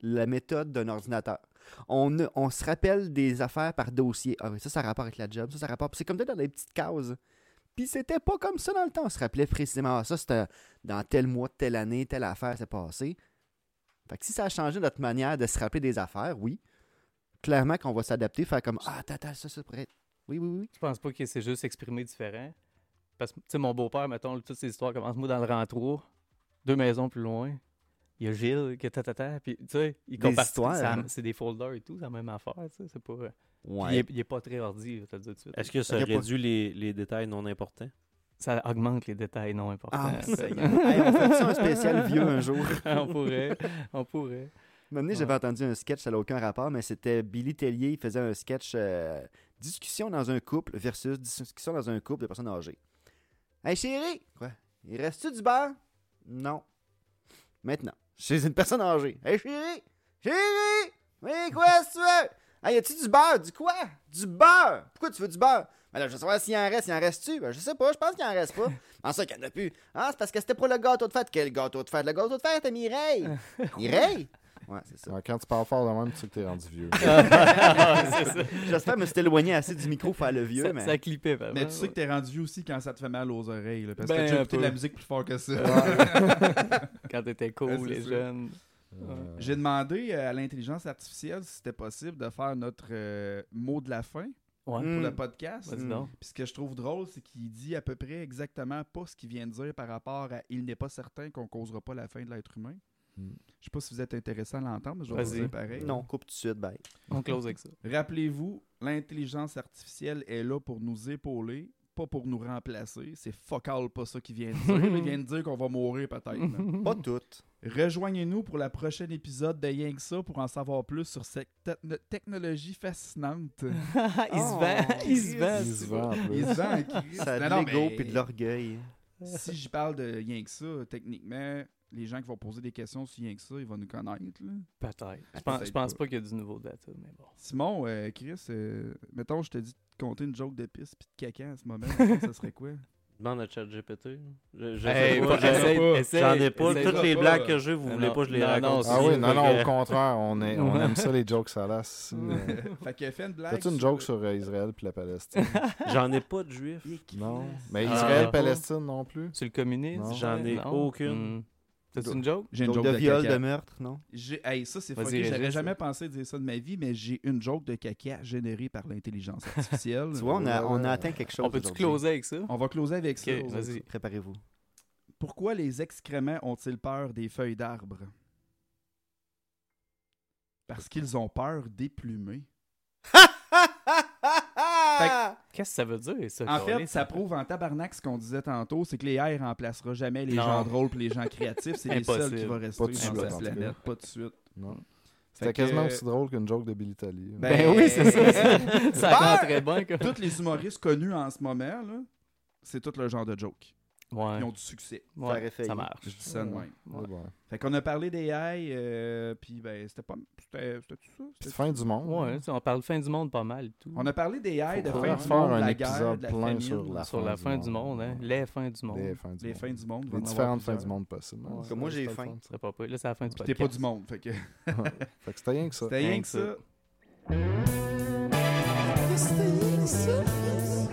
la méthode d'un ordinateur. On, se rappelle des affaires par dossier. Ah oui, ça, ça rapport avec la job. Ça, ça a rapport. C'est comme ça dans des petites cases. Puis c'était pas comme ça dans le temps. On se rappelait précisément ah, ça, c'était dans tel mois, telle année, telle affaire s'est passée. Fait que si ça a changé notre manière de se rappeler des affaires, oui. Clairement qu'on va s'adapter, faire comme Ah, attends, ça, ça pourrait être. Oui, oui, oui. Je pense pas que c'est juste exprimé différent? Parce que, tu sais, mon beau-père, mettons, toutes ces histoires commencent, moi, dans le rang 3, deux maisons plus loin. Il y a Gilles, qui tatata, puis tu sais, il compare hein. C'est des folders et tout, c'est la même affaire, tu sais, c'est pas... puis Ouais. Il, est, il est pas très ordi, je te le dire tout de suite. Est-ce que ça pas- réduit les, les détails non importants? Ça augmente les détails non importants. Ah. Hey, on fait ça un spécial vieux un jour. on pourrait, on pourrait. Donné, Ouais. j'avais entendu un sketch, ça n'a aucun rapport, mais c'était Billy Tellier, il faisait un sketch euh, discussion dans un couple versus discussion dans un couple de personnes âgées. Hey chérie! Quoi? Il reste-tu du beurre? Non. Maintenant, chez une personne âgée. Hey chérie! Chérie! Oui, quoi que tu veux? Hey, y a-tu du beurre? Du quoi? Du beurre! Pourquoi tu veux du beurre? Ben là, je veux savoir s'il en reste. Il en reste-tu? Ben, je sais pas, je pense qu'il en reste pas. En ça qu'il n'y en a plus. Ah, c'est parce que c'était pour le gâteau de fête. Quel gâteau de fête? Le gâteau de fête à Mireille. Mireille? Ouais, c'est ça. Ouais, quand tu parles fort de même, tu sais que t'es rendu vieux. J'espère me suis éloigné assez du micro pour faire le vieux, ça, mais. ça clippait, vraiment. Mais tu sais que t'es rendu vieux aussi quand ça te fait mal aux oreilles. là, parce Ben, que t'as déjà un écouté de la musique plus fort que ça. Quand t'étais cool, les jeunes. Euh, J'ai demandé euh, à l'intelligence artificielle si c'était possible de faire notre euh, mot de la fin Ouais. Mm. pour le podcast. Vas-y donc. Puis ce que je trouve drôle, c'est qu'il dit à peu près exactement pas ce qu'il vient de dire par rapport à il n'est pas certain qu'on causera pas la fin de l'être humain. Mm. Je sais pas si vous êtes intéressé à l'entendre, mais je vais vous dire pareil. Non, coupe tout de suite, bye. On close avec ça. Rappelez-vous, l'intelligence artificielle est là pour nous épauler, pas pour nous remplacer. C'est focal pas ça qu'il vient de dire. il vient de dire qu'on va mourir peut-être. Pas toutes. Rejoignez-nous pour le prochain épisode de Yang Ça pour en savoir plus sur cette te- technologie fascinante. il se vend, Oh, il se vend. Il se vend. Il se vend. Ça a de l'ego mais puis de l'orgueil. Si j'y parle de Yang Ça, techniquement, les gens qui vont poser des questions sur Yang Ça, ils vont nous connaître. là. Peut-être. Je pense, pense pas. qu'il y a du nouveau data, mais bon. Simon, euh, Chris, euh, mettons, je te dis de compter une joke de pisse puis de caca à ce moment, ça serait quoi? Demande à ChatGPT. Je, je Hey, j'en- ai pas. Toutes les pas. blagues que j'ai, vous Non, voulez pas que je les non, raconte. non, ici, Ah oui, non, non, que- au contraire, on, est, on aime ça, les jokes salaces. fait que fais une blague. T'as-tu une joke sur euh, Israël puis la Palestine? J'en ai pas de juifs. Non. Mais Ah. Israël-Palestine non plus? Sur le communisme? J'en ai aucune. T'as-tu une joke? J'ai une Donc joke de viol, caca. de meurtre, non? J'ai- Hey, ça, c'est fucké. J'aurais jamais pensé dire ça de ma vie, mais j'ai une joke de caca générée par l'intelligence artificielle. Tu vois, on a, Ouais, on a atteint quelque chose. On peut-tu closer avec ça? On va closer avec ça. Ok, vas-y. Préparez-vous. Pourquoi les excréments ont-ils peur des feuilles d'arbre? Parce qu'ils ont peur des plumées. Qu'est-ce que ça veut dire, ça? En fait, ça prouve en tabarnak ce qu'on disait tantôt, c'est que les AI remplacera jamais les Non. gens drôles et les gens créatifs. C'est les seuls Impossible. qui vont rester tout cas. planète. Pas de suite. Non. C'était quasiment aussi drôle qu'une joke de Billy Tally. Ben, Ben oui, c'est ça. Ça, ça rentrait bien. Comme... Tous les humoristes connus en ce moment, c'est tout le genre de joke. Ouais. Ils ont du succès. Ouais, ça marche. Je dis ça de même. Ouais, Ouais. bon. Fait qu'on a parlé des AI, euh, puis ben, c'était pas. C'était c'était tout ça? C'était- fin du monde. Ouais, sais, on parle fin du monde pas mal. Tout. On a parlé des AI, de fin faire du monde, la guerre, épisode de la plein famine, sur la sur fin la du fin du monde. hein? Les fins du monde. Les fins du Les monde. fins du monde. il va Les différentes fins du monde possibles. Comme moi, j'ai faim. fun, Ce serait pas. Là, c'est la fin du T'es pas du monde, fait que. ça. Fait que c'était rien que ça. C'était rien que ça. C'était rien que ça.